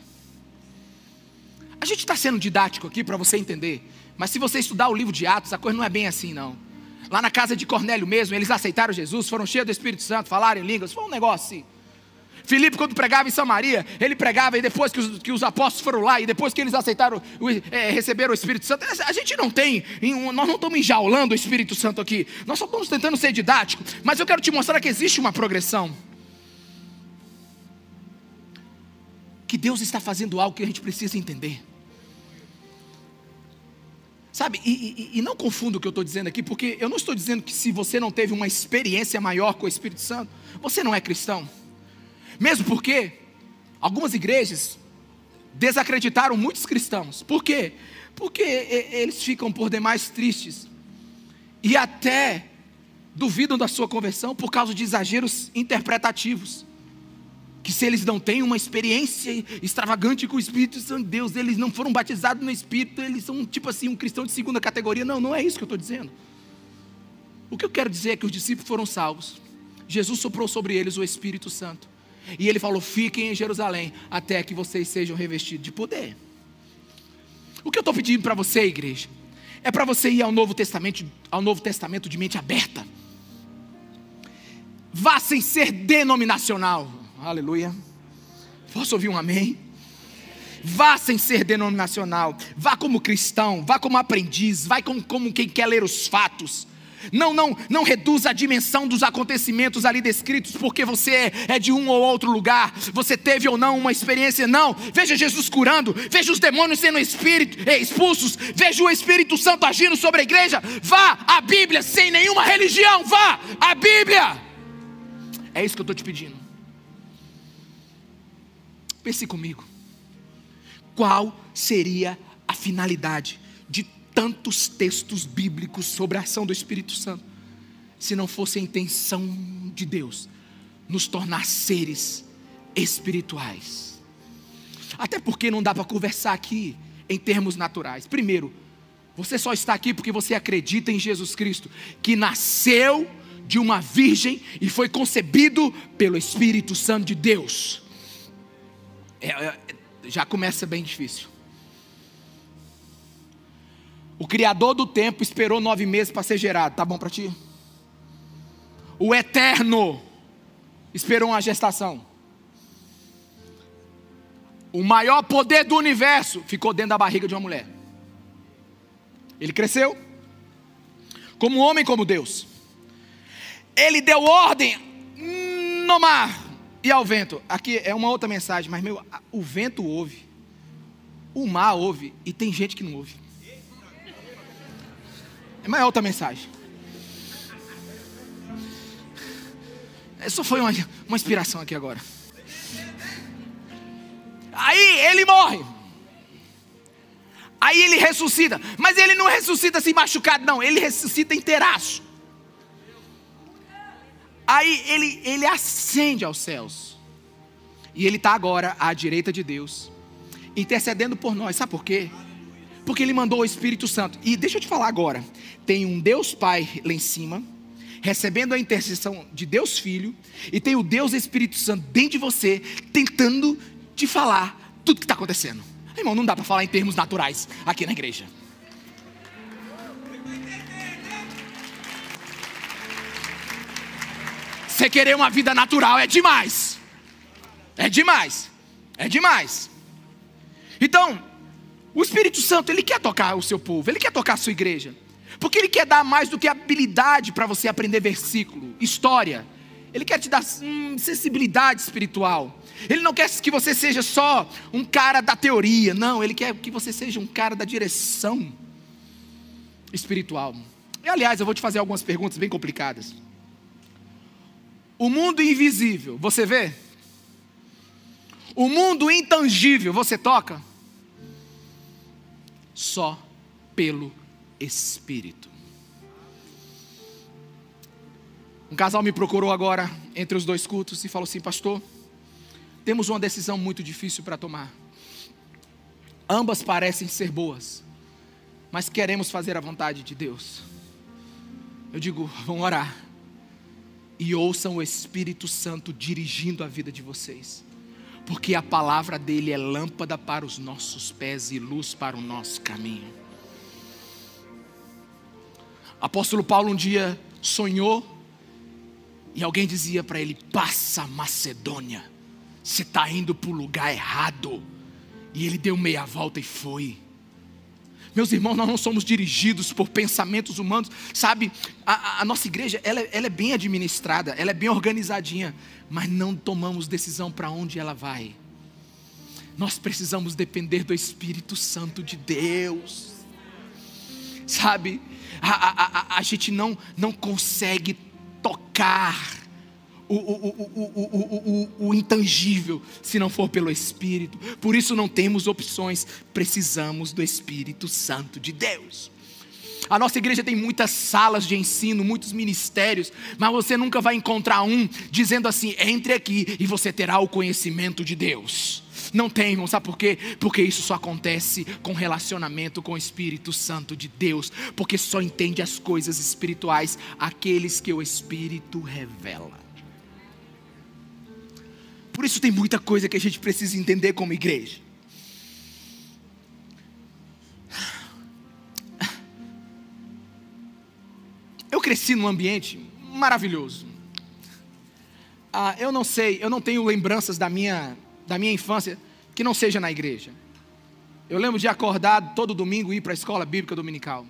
A gente está sendo didático aqui para você entender. Mas se você estudar o livro de Atos, a coisa não é bem assim, não. Lá na casa de Cornélio mesmo, eles aceitaram Jesus, foram cheios do Espírito Santo, falaram em línguas, foi um negócio assim. Filipe, quando pregava em Samaria, ele pregava e depois que os, que os apóstolos foram lá e depois que eles aceitaram, é, receberam o Espírito Santo, a gente não tem, nós não estamos enjaulando o Espírito Santo aqui, nós só estamos tentando ser didático, mas eu quero te mostrar que existe uma progressão. Que Deus está fazendo algo que a gente precisa entender. Sabe, e, e, e não confunda o que eu estou dizendo aqui, porque eu não estou dizendo que se você não teve uma experiência maior com o Espírito Santo, você não é cristão. Mesmo porque algumas igrejas desacreditaram muitos cristãos. Por quê? Porque eles ficam por demais tristes e até duvidam da sua conversão por causa de exageros interpretativos. Que se eles não têm uma experiência extravagante com o Espírito Santo de Deus, eles não foram batizados no Espírito, eles são tipo assim um cristão de segunda categoria. Não, não é isso que eu estou dizendo. O que eu quero dizer é que os discípulos foram salvos. Jesus soprou sobre eles o Espírito Santo. E ele falou: fiquem em Jerusalém até que vocês sejam revestidos de poder. O que eu estou pedindo para você, igreja, é para você ir ao Novo Testamento, ao Novo Testamento de mente aberta. Vá sem ser denominacional. Aleluia. Posso ouvir um amém? Vá sem ser denominacional. Vá como cristão. Vá como aprendiz. Vá como, como quem quer ler os fatos. Não, não, não reduza a dimensão dos acontecimentos ali descritos, porque você é de um ou outro lugar, você teve ou não uma experiência, não. Veja Jesus curando, veja os demônios sendo espírito, eh, expulsos, veja o Espírito Santo agindo sobre a igreja. Vá à Bíblia sem nenhuma religião, vá à Bíblia. É isso que eu estou te pedindo. Pense comigo. Qual seria a finalidade tantos textos bíblicos sobre a ação do Espírito Santo, se não fosse a intenção de Deus nos tornar seres espirituais. Até porque não dá para conversar aqui em termos naturais. Primeiro, você só está aqui porque você acredita em Jesus Cristo, que nasceu de uma virgem e foi concebido pelo Espírito Santo de Deus. É, é, já começa bem difícil. O Criador do tempo esperou nove meses para ser gerado. Tá bom para ti? O Eterno esperou uma gestação. O maior poder do universo ficou dentro da barriga de uma mulher. Ele cresceu como homem, como Deus. Ele deu ordem no mar e ao vento. Aqui é uma outra mensagem, mas meu, o vento ouve, o mar ouve e tem gente que não ouve. É uma outra mensagem. Isso foi uma, uma inspiração aqui agora. Aí ele morre. Aí ele ressuscita. Mas ele não ressuscita assim machucado, não. Ele ressuscita inteiraço. Aí ele, ele ascende aos céus. E ele está agora à direita de Deus, intercedendo por nós. Sabe por quê? Porque ele mandou o Espírito Santo. E deixa eu te falar agora: tem um Deus Pai lá em cima, recebendo a intercessão de Deus Filho, e tem o Deus Espírito Santo dentro de você, tentando te falar tudo que está acontecendo. Irmão, não dá para falar em termos naturais aqui na igreja. Você querer uma vida natural é demais. É demais. É demais. Então, o Espírito Santo, ele quer tocar o seu povo, ele quer tocar a sua igreja. Porque ele quer dar mais do que habilidade para você aprender versículo, história. Ele quer te dar hum, sensibilidade espiritual. Ele não quer que você seja só um cara da teoria. Não, ele quer que você seja um cara da direção espiritual. E aliás, eu vou te fazer algumas perguntas bem complicadas. O mundo invisível, você vê? O mundo intangível, você toca? Só pelo Espírito. Um casal me procurou agora entre os dois cultos e falou assim: Pastor, temos uma decisão muito difícil para tomar. Ambas parecem ser boas, mas queremos fazer a vontade de Deus. Eu digo, vão orar e ouçam o Espírito Santo dirigindo a vida de vocês, porque a palavra dele é lâmpada para os nossos pés e luz para o nosso caminho. Apóstolo Paulo um dia sonhou e alguém dizia para ele: Passa Macedônia, você está indo para o lugar errado. E ele deu meia volta e foi. Meus irmãos, nós não somos dirigidos por pensamentos humanos, sabe? A, a nossa igreja, ela, ela, é bem administrada, ela é bem organizadinha, mas não tomamos decisão para onde ela vai. Nós precisamos depender do Espírito Santo de Deus, sabe? A, a, a gente não, não consegue tocar o, o, o, o, intangível se não for pelo Espírito. Por isso não temos opções, precisamos do Espírito Santo de Deus. A nossa igreja tem muitas salas de ensino, muitos ministérios, mas você nunca vai encontrar um dizendo assim: entre aqui e você terá o conhecimento de Deus. Não tem, irmão, sabe por quê? Porque isso só acontece com relacionamento com o Espírito Santo de Deus, porque só entende as coisas espirituais aqueles que o Espírito revela. Por isso tem muita coisa que a gente precisa entender como igreja. Eu cresci num ambiente maravilhoso. Ah, eu não sei, eu não tenho lembranças da minha, da minha infância que não seja na igreja. Eu lembro de acordar todo domingo e ir para a escola bíblica dominical.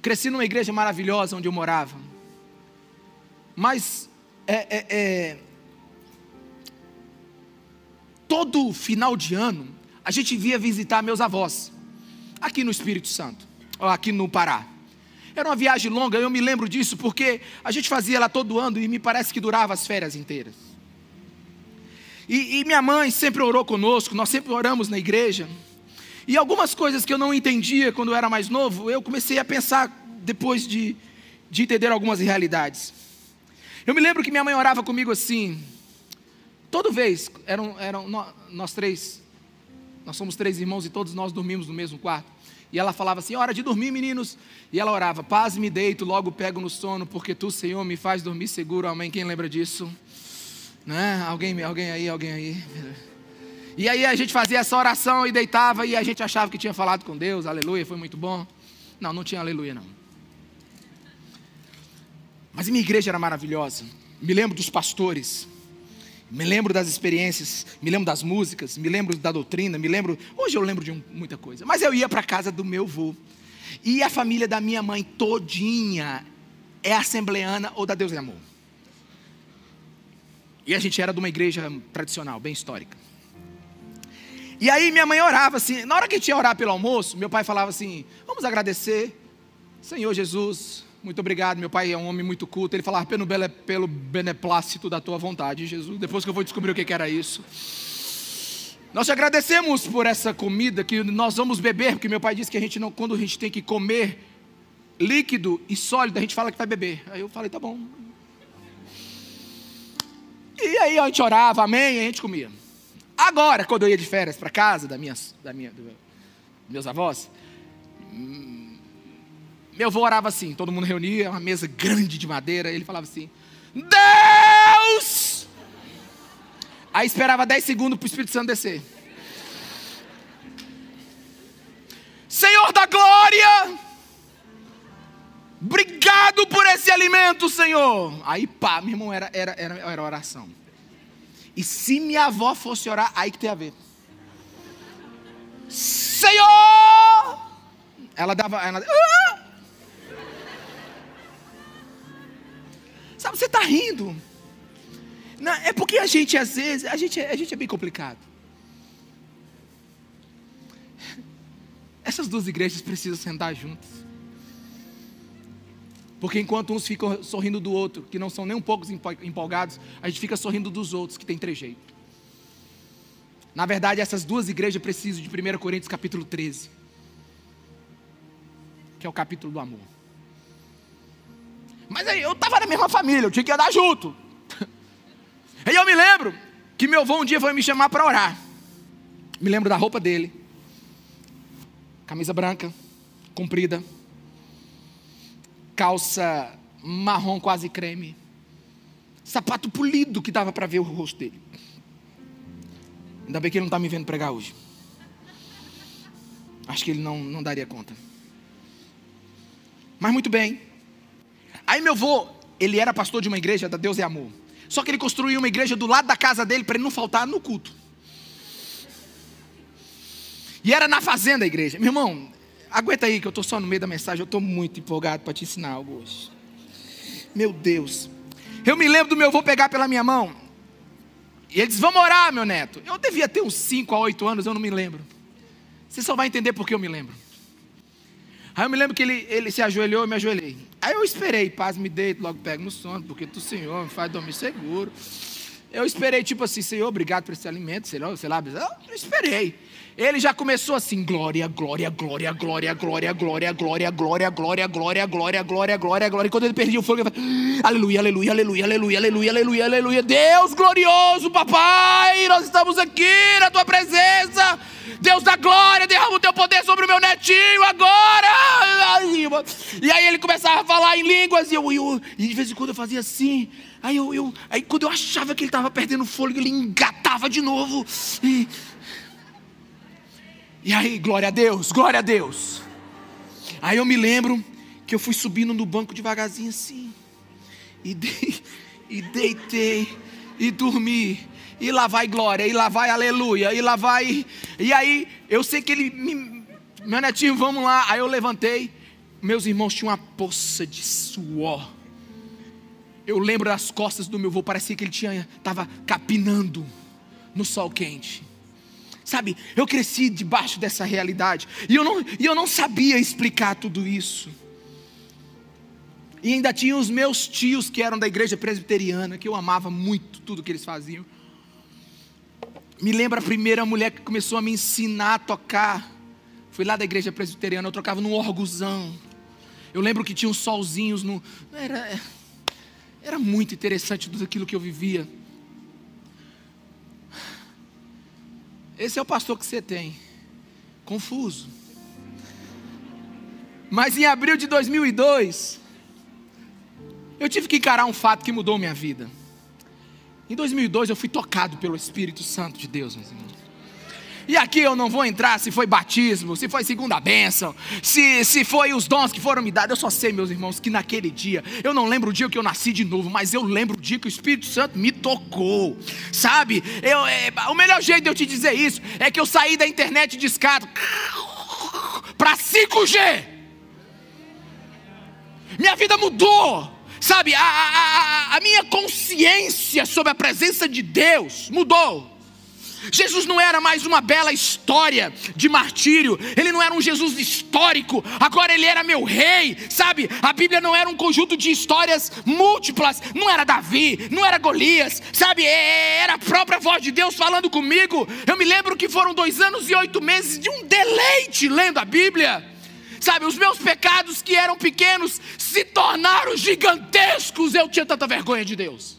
Cresci numa igreja maravilhosa onde eu morava. Mas é, é, é, todo final de ano, a gente via visitar meus avós, aqui no Espírito Santo, aqui no Pará. Era uma viagem longa, eu me lembro disso porque a gente fazia lá todo ano e me parece que durava as férias inteiras. E, e minha mãe sempre orou conosco, nós sempre oramos na igreja. E algumas coisas que eu não entendia quando eu era mais novo, eu comecei a pensar depois de, de entender algumas realidades. Eu me lembro que minha mãe orava comigo assim, Toda vez, eram, eram nós três, nós somos três irmãos e todos nós dormimos no mesmo quarto. E ela falava assim: hora de dormir, meninos. E ela orava: paz me deito, logo pego no sono, porque tu, Senhor, me faz dormir seguro. Amém. Quem lembra disso? Né? Alguém, alguém aí, alguém aí. E aí a gente fazia essa oração e deitava e a gente achava que tinha falado com Deus, aleluia, foi muito bom. Não, não tinha aleluia não. Mas minha igreja era maravilhosa. Me lembro dos pastores me lembro das experiências, me lembro das músicas, me lembro da doutrina, me lembro. Hoje eu lembro de muita coisa. Mas eu ia para a casa do meu avô. E a família da minha mãe todinha é assembleana ou da Deus é Amor. E a gente era de uma igreja tradicional, bem histórica. E aí minha mãe orava assim, na hora que a gente ia orar pelo almoço, meu pai falava assim: vamos agradecer, Senhor Jesus, muito obrigado, meu pai é um homem muito culto. Ele falava pelo, pelo beneplácito da tua vontade, Jesus. Depois que eu vou descobrir o que era isso. Nós te agradecemos por essa comida que nós vamos beber, porque meu pai disse que a gente não, quando a gente tem que comer líquido e sólido, a gente fala que vai beber. Aí eu falei, tá bom. E aí a gente orava, amém, e a gente comia. Agora, quando eu ia de férias para casa da minha, da minha, dos meus avós, meu avô orava assim, todo mundo reunia, uma mesa grande de madeira, ele falava assim: Deus! Aí esperava 10 segundos para o Espírito Santo descer. Senhor da glória! Obrigado por esse alimento, Senhor. Aí pá, meu irmão, era, era, era, era oração. E se minha avó fosse orar, aí que tem a ver. Senhor! Ela dava. Ela, ah! Sabe, você está rindo. Não, é porque a gente, às vezes, a gente, a gente é bem complicado. Essas duas igrejas precisam sentar juntas. Porque enquanto uns ficam sorrindo do outro, que não são nem um pouco empolgados, a gente fica sorrindo dos outros, que tem trejeito. Na verdade, essas duas igrejas precisam de 1 Coríntios capítulo 13, que é o capítulo do amor. Mas aí eu estava na mesma família, eu tinha que andar junto. Aí eu me lembro que meu avô um dia foi me chamar para orar. Me lembro da roupa dele. Camisa branca, comprida. Calça marrom quase creme. Sapato polido que dava para ver o rosto dele. Ainda bem que ele não está me vendo pregar hoje. Acho que ele não, não daria conta. Mas muito bem. Aí meu avô, ele era pastor de uma igreja da Deus é Amor. Só que ele construiu uma igreja do lado da casa dele para ele não faltar no culto. E era na fazenda a igreja. Meu irmão, aguenta aí que eu estou só no meio da mensagem. Eu estou muito empolgado para te ensinar algo hoje. Meu Deus. Eu me lembro do meu avô pegar pela minha mão. E ele disse: Vamos orar, meu neto. Eu devia ter uns 5 a 8 anos, eu não me lembro. Você só vai entender porque eu me lembro. Aí eu me lembro que ele, ele se ajoelhou e me ajoelhei. Aí eu esperei, paz, me deito, logo pego no sono, porque tu, Senhor, me faz dormir seguro. Eu esperei, tipo assim, Senhor, obrigado por esse alimento, sei lá, sei lá, eu esperei. Ele já começou assim, glória, glória, glória, glória, glória, glória, glória, glória, glória, glória, glória, glória, glória, glória. E quando ele perdia o fogo, ele aleluia, aleluia, aleluia, aleluia, aleluia, aleluia, aleluia. Deus glorioso, papai, nós estamos aqui na tua presença. Deus da glória, derrama o teu poder sobre o meu netinho agora. E aí ele começava a falar em línguas, e, eu, eu, e de vez em quando eu fazia assim. Aí, eu, eu, aí quando eu achava que ele estava perdendo fôlego, ele engatava de novo. E, e aí, glória a Deus, glória a Deus. Aí eu me lembro que eu fui subindo no banco devagarzinho assim. E, de, e deitei e dormi e lá vai glória, e lá vai aleluia, e lá vai. E aí, eu sei que ele, me, meu netinho, vamos lá. Aí eu levantei, meus irmãos tinham uma poça de suor. Eu lembro das costas do meu avô, parecia que ele tinha, estava capinando no sol quente. Sabe, eu cresci debaixo dessa realidade, e eu não, e eu não sabia explicar tudo isso. E ainda tinha os meus tios que eram da igreja presbiteriana, que eu amava muito tudo que eles faziam me lembra a primeira mulher que começou a me ensinar a tocar. Fui lá da igreja presbiteriana, eu tocava num orguzão. Eu lembro que tinha uns solzinhos no. Era, era muito interessante tudo aquilo que eu vivia. Esse é o pastor que você tem. Confuso. Mas em abril de 2002, eu tive que encarar um fato que mudou minha vida. Em 2002 eu fui tocado pelo Espírito Santo de Deus, meus irmãos. E aqui eu não vou entrar se foi batismo, se foi segunda bênção, se, se foi os dons que foram me dados. Eu só sei, meus irmãos, que naquele dia, eu não lembro o dia que eu nasci de novo, mas eu lembro o dia que o Espírito Santo me tocou. Sabe? Eu, é, o melhor jeito de eu te dizer isso é que eu saí da internet de escada para 5G. Minha vida mudou. Sabe, a, a, a minha consciência sobre a presença de Deus mudou. Jesus não era mais uma bela história de martírio, ele não era um Jesus histórico, agora ele era meu rei, sabe? A Bíblia não era um conjunto de histórias múltiplas, não era Davi, não era Golias, sabe? É, é, era a própria voz de Deus falando comigo. Eu me lembro que foram dois anos e oito meses de um deleite lendo a Bíblia. Sabe, os meus pecados que eram pequenos se tornaram gigantescos. Eu tinha tanta vergonha de Deus.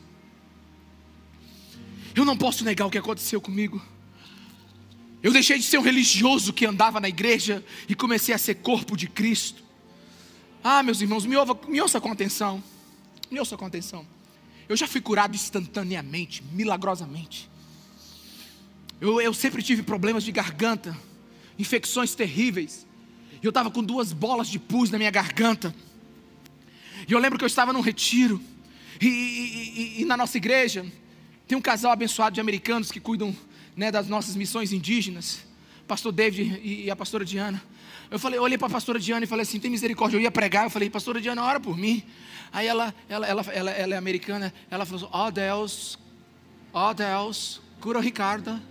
Eu não posso negar o que aconteceu comigo. Eu deixei de ser um religioso que andava na igreja e comecei a ser corpo de Cristo. Ah, meus irmãos, me, me ouça com atenção. Me ouça com atenção. Eu já fui curado instantaneamente, milagrosamente. Eu, eu sempre tive problemas de garganta, infecções terríveis. Eu estava com duas bolas de pus na minha garganta. E eu lembro que eu estava num retiro. E, e, e, e na nossa igreja tem um casal abençoado de americanos que cuidam né, das nossas missões indígenas. pastor David e a pastora Diana. Eu falei, eu olhei para a pastora Diana e falei assim: tem misericórdia. Eu ia pregar, eu falei, pastora Diana, ora por mim. Aí ela, ela, ela, ela, ela é americana, ela falou assim: oh Deus, oh Deus, cura Ricarda,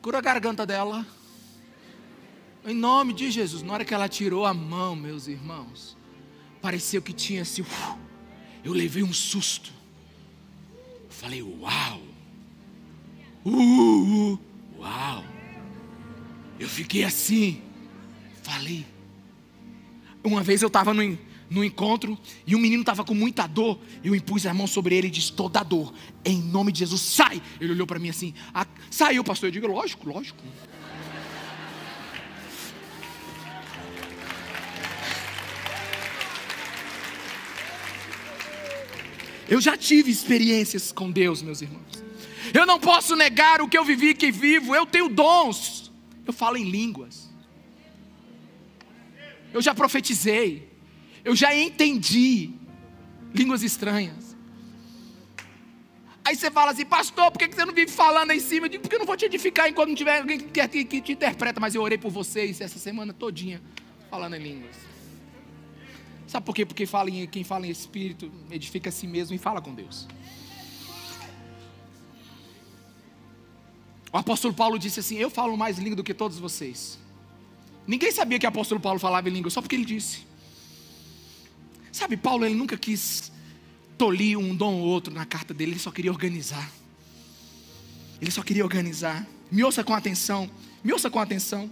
cura a garganta dela. Em nome de Jesus. Na hora que ela tirou a mão, meus irmãos, pareceu que tinha assim. Eu levei um susto. Falei, uau! Uh, uh, uau! Eu fiquei assim. Falei. Uma vez eu estava no, no encontro e um menino estava com muita dor. Eu impus a mão sobre ele e disse: Toda dor, em nome de Jesus, sai. Ele olhou para mim assim: Saiu, pastor. Eu digo: Lógico, lógico. Eu já tive experiências com Deus, meus irmãos. Eu não posso negar o que eu vivi, que vivo. Eu tenho dons. Eu falo em línguas. Eu já profetizei. Eu já entendi línguas estranhas. Aí você fala assim, pastor, por que você não vive falando aí em cima? Eu digo, porque eu não vou te edificar enquanto não tiver alguém que, que te interpreta. Mas eu orei por vocês essa semana todinha falando em línguas. Sabe por quê? Porque fala em, quem fala em espírito edifica a si mesmo e fala com Deus. O apóstolo Paulo disse assim: Eu falo mais língua do que todos vocês. Ninguém sabia que o apóstolo Paulo falava em língua, só porque ele disse. Sabe, Paulo ele nunca quis tolir um dom ou outro na carta dele, ele só queria organizar. Ele só queria organizar. Me ouça com atenção, me ouça com atenção.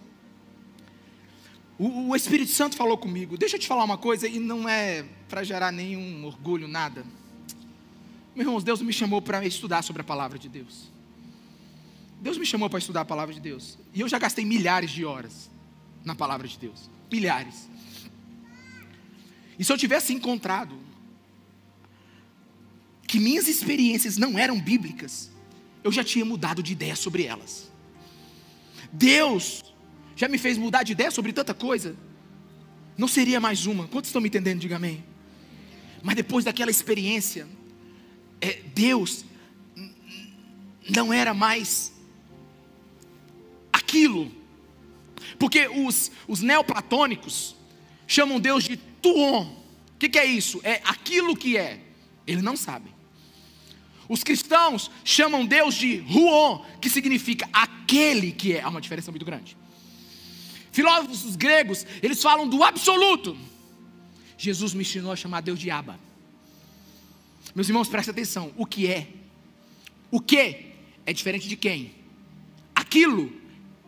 O, o Espírito Santo falou comigo. Deixa eu te falar uma coisa, e não é para gerar nenhum orgulho, nada. Meus irmãos, Deus me chamou para estudar sobre a palavra de Deus. Deus me chamou para estudar a palavra de Deus. E eu já gastei milhares de horas na palavra de Deus. Milhares. E se eu tivesse encontrado que minhas experiências não eram bíblicas, eu já tinha mudado de ideia sobre elas. Deus já me fez mudar de ideia sobre tanta coisa. Não seria mais uma. Quantos estão me entendendo? Diga amém. Mas depois daquela experiência, é, Deus não era mais aquilo. Porque os, os neoplatônicos chamam Deus de tuon. O que, que é isso? É aquilo que é. Eles não sabem. Os cristãos chamam Deus de ruon, que significa aquele que é. Há uma diferença muito grande. Filósofos gregos, eles falam do absoluto. Jesus me ensinou a chamar Deus de Abba. Meus irmãos, prestem atenção. O que é? O que é diferente de quem? Aquilo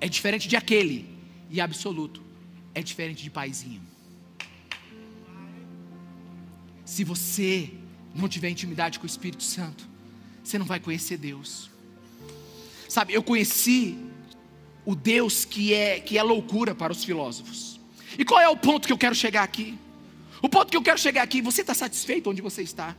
é diferente de aquele. E absoluto é diferente de paizinho. Se você não tiver intimidade com o Espírito Santo, você não vai conhecer Deus. Sabe, eu conheci o Deus que é, que é loucura para os filósofos. E qual é o ponto que eu quero chegar aqui? O ponto que eu quero chegar aqui, você está satisfeito onde você está?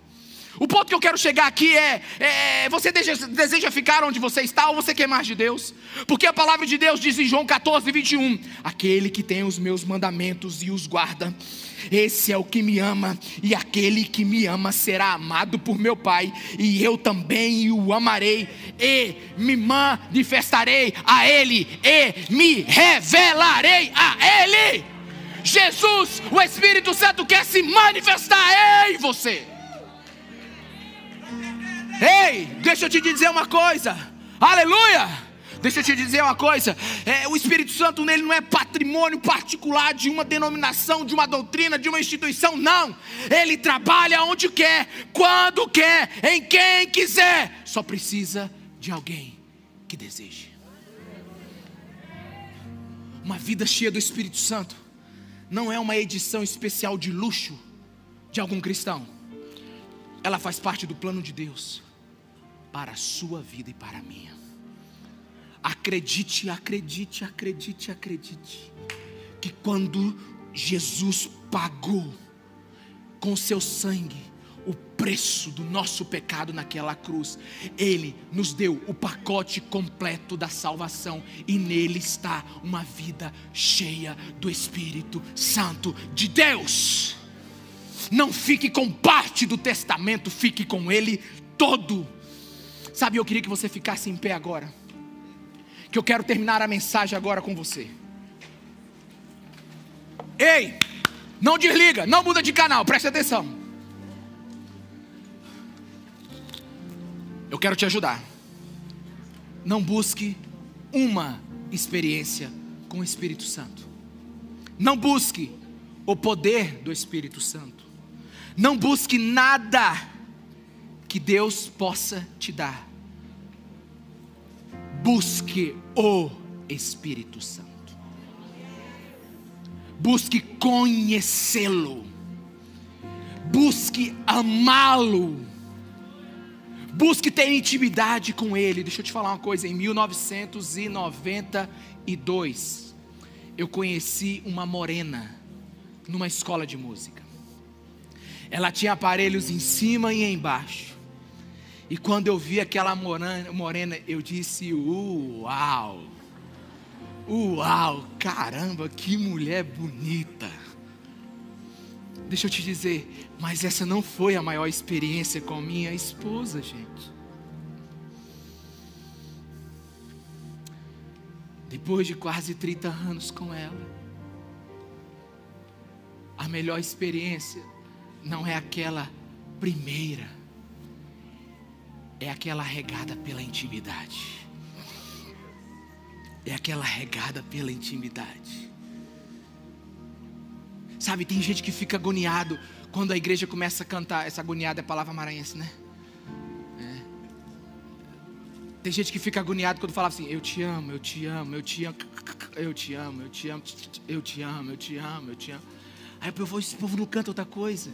O ponto que eu quero chegar aqui é: é você deseja, deseja, ficar onde você está ou você quer mais de Deus? Porque a palavra de Deus diz em João 14, 21: Aquele que tem os meus mandamentos e os guarda, esse é o que me ama, e aquele que me ama será amado por meu Pai, e eu também o amarei, e me manifestarei a Ele, e me revelarei a Ele. Jesus, o Espírito Santo quer se manifestar em você. Ei, deixa eu te dizer uma coisa. Aleluia! Deixa eu te dizer uma coisa: é, o Espírito Santo nele não é patrimônio particular de uma denominação, de uma doutrina, de uma instituição, não. Ele trabalha onde quer, quando quer, em quem quiser. Só precisa de alguém que deseje. Uma vida cheia do Espírito Santo não é uma edição especial de luxo de algum cristão. Ela faz parte do plano de Deus para a sua vida e para a minha. Acredite, acredite, acredite, acredite, que quando Jesus pagou com seu sangue o preço do nosso pecado naquela cruz, Ele nos deu o pacote completo da salvação e nele está uma vida cheia do Espírito Santo de Deus. Não fique com parte do testamento, fique com ele todo. Sabe, eu queria que você ficasse em pé agora. que eu quero terminar a mensagem agora com você. Ei, não desliga, não muda de canal, preste atenção. Eu quero te ajudar. Não busque uma experiência com o Espírito Santo. Não busque o poder do Espírito Santo. Não busque nada que Deus possa te dar. Busque o Espírito Santo. Busque conhecê-lo. Busque amá-lo. Busque ter intimidade com Ele. Deixa eu te falar uma coisa. Em 1992, eu conheci uma morena numa escola de música. Ela tinha aparelhos em cima e embaixo. E quando eu vi aquela morena, eu disse: Uau! Uau! Caramba, que mulher bonita! Deixa eu te dizer, mas essa não foi a maior experiência com minha esposa, gente. Depois de quase 30 anos com ela, a melhor experiência não é aquela primeira é aquela regada pela intimidade. É aquela regada pela intimidade. Sabe, tem gente que fica agoniado quando a igreja começa a cantar. Essa agoniada é palavra maranhense, né? É. Tem gente que fica agoniado quando fala assim: Eu te amo, eu te amo, eu te amo, eu te amo, eu te amo, eu te amo, eu te amo, eu te amo. Aí o povo, esse povo não canta outra coisa.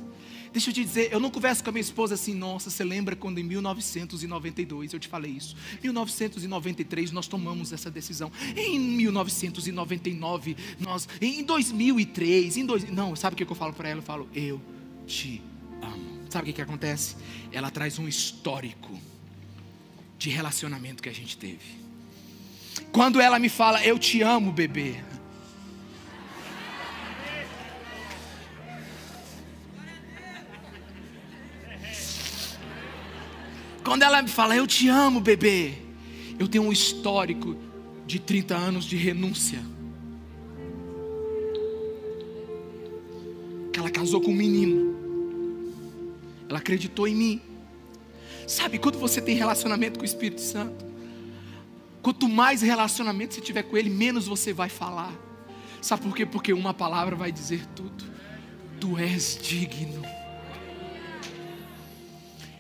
Deixa eu te dizer, eu não converso com a minha esposa assim, nossa, você lembra quando em 1992 eu te falei isso? 1993 nós tomamos essa decisão. Em 1999 nós, em 2003, em dois, não, sabe o que eu falo para ela? Eu falo, eu te amo. Sabe o que, que acontece? Ela traz um histórico de relacionamento que a gente teve. Quando ela me fala, eu te amo, bebê. Quando ela me fala, eu te amo, bebê, eu tenho um histórico de 30 anos de renúncia. Que ela casou com um menino. Ela acreditou em mim. Sabe, quando você tem relacionamento com o Espírito Santo, quanto mais relacionamento você tiver com Ele, menos você vai falar. Sabe por quê? Porque uma palavra vai dizer tudo. Tu és digno.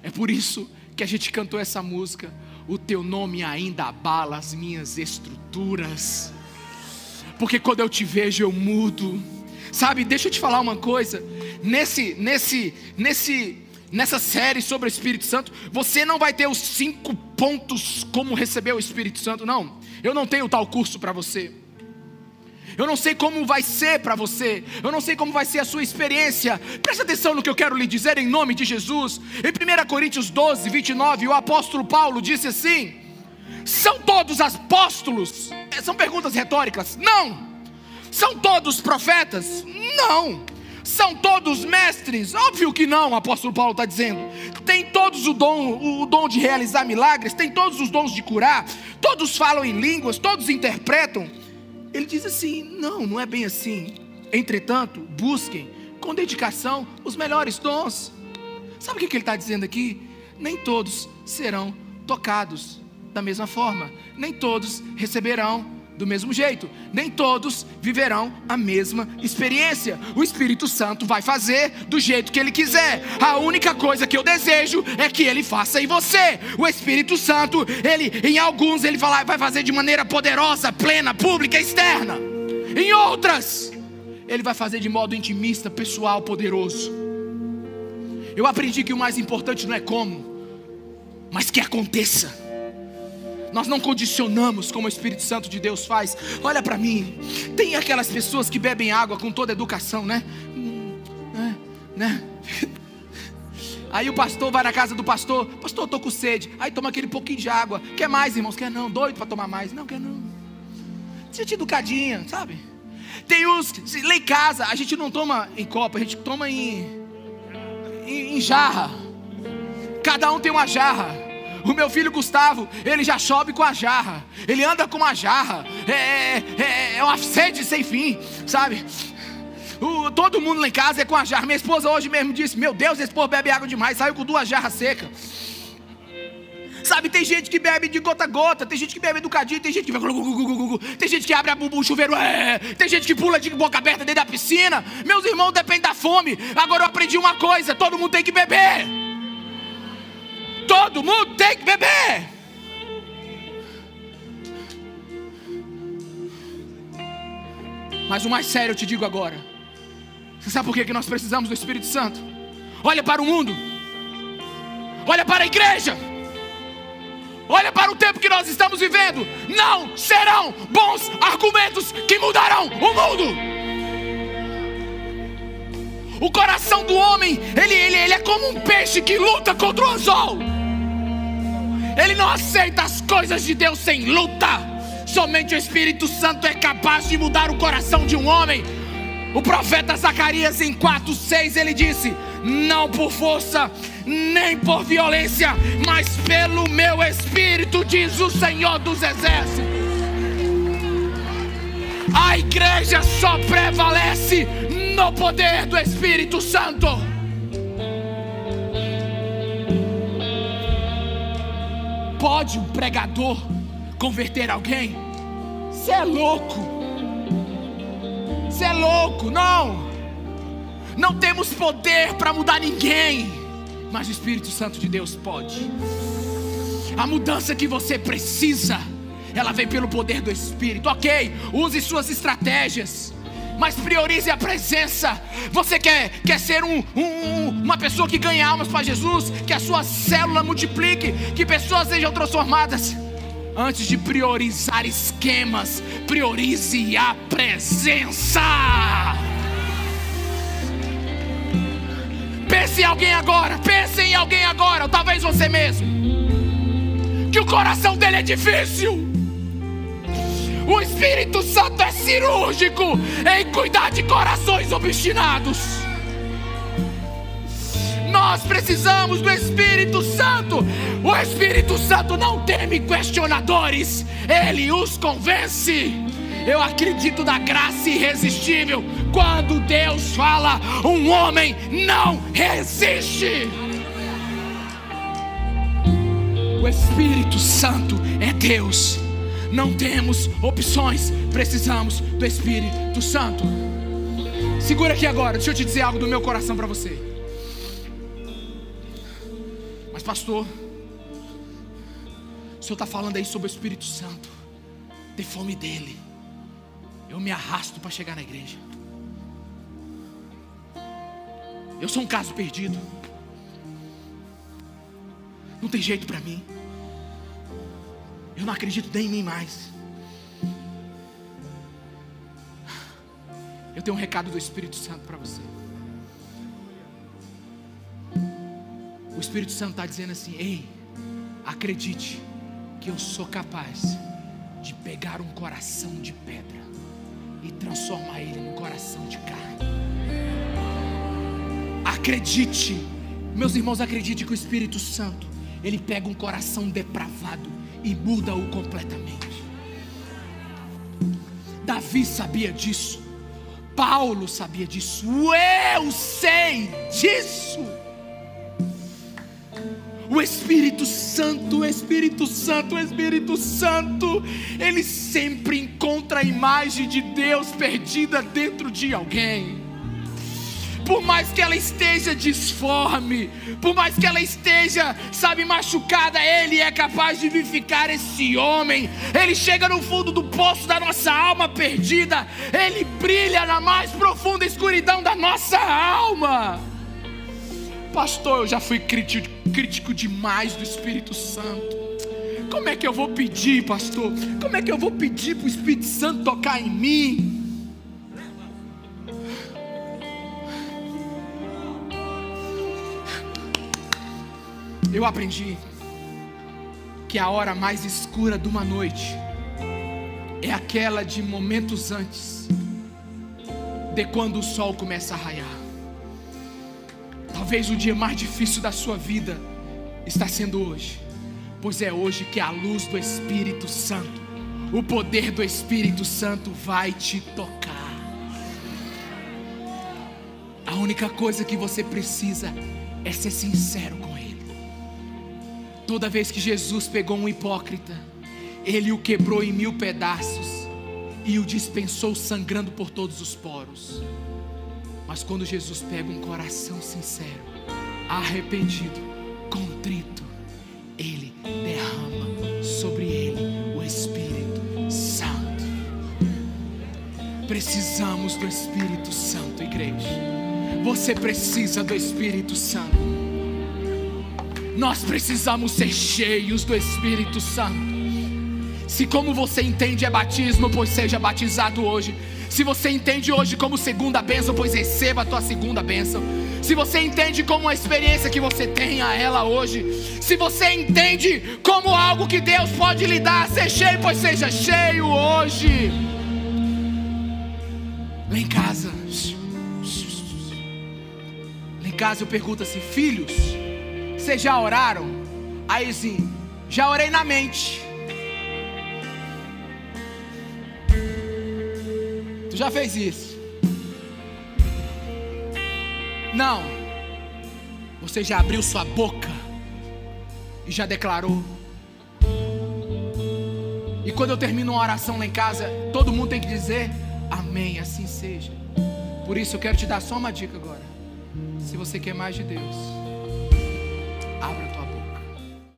É por isso que a gente cantou essa música. O teu nome ainda abala as minhas estruturas. Porque quando eu te vejo eu mudo. Sabe, deixa eu te falar uma coisa. Nesse, nesse, nesse, nessa série sobre o Espírito Santo, você não vai ter os cinco pontos como receber o Espírito Santo, não. Eu não tenho tal curso para você. Eu não sei como vai ser para você. Eu não sei como vai ser a sua experiência. Presta atenção no que eu quero lhe dizer em nome de Jesus. Em 1 Coríntios 12, 29, o apóstolo Paulo disse assim: São todos apóstolos? É, são perguntas retóricas? Não. São todos profetas? Não. São todos mestres? Óbvio que não, o apóstolo Paulo está dizendo. Tem todos o dom, o dom de realizar milagres, tem todos os dons de curar, todos falam em línguas, todos interpretam. Ele diz assim: não, não é bem assim. Entretanto, busquem com dedicação os melhores dons. Sabe o que ele está dizendo aqui? Nem todos serão tocados da mesma forma, nem todos receberão do mesmo jeito. Nem todos viverão a mesma experiência. O Espírito Santo vai fazer do jeito que ele quiser. A única coisa que eu desejo é que ele faça em você. O Espírito Santo, ele em alguns ele vai fazer de maneira poderosa, plena, pública, externa. Em outras, ele vai fazer de modo intimista, pessoal, poderoso. Eu aprendi que o mais importante não é como, mas que aconteça. Nós não condicionamos como o Espírito Santo de Deus faz. Olha para mim. Tem aquelas pessoas que bebem água com toda educação, né? né? né? Aí o pastor vai na casa do pastor, pastor, estou com sede. Aí toma aquele pouquinho de água. Quer mais, irmãos? Quer não? Doido para tomar mais? Não, quer não. Gente educadinha, sabe? Tem uns, lá em casa, a gente não toma em copo, a gente toma em, em, em jarra. Cada um tem uma jarra. O meu filho Gustavo, ele já sobe com a jarra. Ele anda com uma jarra. É, é, é, é uma sede sem fim, sabe? O, todo mundo lá em casa é com a jarra. Minha esposa hoje mesmo disse: Meu Deus, esse povo bebe água demais. Saiu com duas jarras secas. Sabe, tem gente que bebe de gota a gota, tem gente que bebe educadinho, tem gente que tem gente que abre a o chuveiro, é, tem gente que pula de boca aberta dentro da piscina. Meus irmãos dependem da fome. Agora eu aprendi uma coisa: todo mundo tem que beber. Todo mundo tem que beber. Mas o mais sério eu te digo agora. Você sabe por que nós precisamos do Espírito Santo? Olha para o mundo. Olha para a igreja. Olha para o tempo que nós estamos vivendo. Não serão bons argumentos que mudarão o mundo. O coração do homem, ele, ele, ele é como um peixe que luta contra o anzol. Ele não aceita as coisas de Deus sem luta. Somente o Espírito Santo é capaz de mudar o coração de um homem. O profeta Zacarias em 4:6 ele disse: "Não por força, nem por violência, mas pelo meu espírito", diz o Senhor dos exércitos. A igreja só prevalece no poder do Espírito Santo. Pode um pregador converter alguém? Você é louco. Você é louco, não. Não temos poder para mudar ninguém, mas o Espírito Santo de Deus pode. A mudança que você precisa, ela vem pelo poder do Espírito. Ok, use suas estratégias mas priorize a presença. Você quer, quer ser um, um, uma pessoa que ganha almas para Jesus, que a sua célula multiplique, que pessoas sejam transformadas. Antes de priorizar esquemas, priorize a presença. Pense em alguém agora, pense em alguém agora, ou talvez você mesmo. Que o coração dele é difícil. O Espírito Santo é cirúrgico em cuidar de corações obstinados. Nós precisamos do Espírito Santo. O Espírito Santo não teme questionadores, ele os convence. Eu acredito na graça irresistível. Quando Deus fala, um homem não resiste. O Espírito Santo é Deus. Não temos opções, precisamos do Espírito Santo. Segura aqui agora, deixa eu te dizer algo do meu coração para você pastor, o senhor está falando aí sobre o Espírito Santo, ter fome dele. Eu me arrasto para chegar na igreja. Eu sou um caso perdido. Não tem jeito para mim. Eu não acredito nem em mim mais. Eu tenho um recado do Espírito Santo para você. O Espírito Santo está dizendo assim: ei, acredite que eu sou capaz de pegar um coração de pedra e transformar ele num coração de carne. Acredite, meus irmãos, acredite que o Espírito Santo ele pega um coração depravado e muda-o completamente. Davi sabia disso, Paulo sabia disso, eu sei disso. O Espírito Santo, o Espírito Santo, o Espírito Santo, ele sempre encontra a imagem de Deus perdida dentro de alguém. Por mais que ela esteja disforme, por mais que ela esteja, sabe, machucada, Ele é capaz de vivificar esse homem. Ele chega no fundo do poço da nossa alma perdida, Ele brilha na mais profunda escuridão da nossa alma. Pastor, eu já fui crítico, crítico demais do Espírito Santo. Como é que eu vou pedir, pastor? Como é que eu vou pedir para o Espírito Santo tocar em mim? Eu aprendi que a hora mais escura de uma noite é aquela de momentos antes de quando o sol começa a raiar. Talvez o dia mais difícil da sua vida está sendo hoje, pois é hoje que a luz do Espírito Santo, o poder do Espírito Santo vai te tocar. A única coisa que você precisa é ser sincero. Toda vez que Jesus pegou um hipócrita, Ele o quebrou em mil pedaços e o dispensou sangrando por todos os poros. Mas quando Jesus pega um coração sincero, arrependido, contrito, Ele derrama sobre ele o Espírito Santo. Precisamos do Espírito Santo, igreja. Você precisa do Espírito Santo. Nós precisamos ser cheios do Espírito Santo. Se como você entende é batismo, pois seja batizado hoje. Se você entende hoje como segunda bênção, pois receba a tua segunda bênção. Se você entende como uma experiência que você tenha ela hoje. Se você entende como algo que Deus pode lhe dar, ser cheio, pois seja cheio hoje. Lá em casa. Lá em casa eu pergunto assim: filhos, vocês já oraram? Aí sim, já orei na mente. Tu já fez isso? Não. Você já abriu sua boca e já declarou. E quando eu termino uma oração lá em casa, todo mundo tem que dizer amém, assim seja. Por isso eu quero te dar só uma dica agora. Se você quer mais de Deus, abra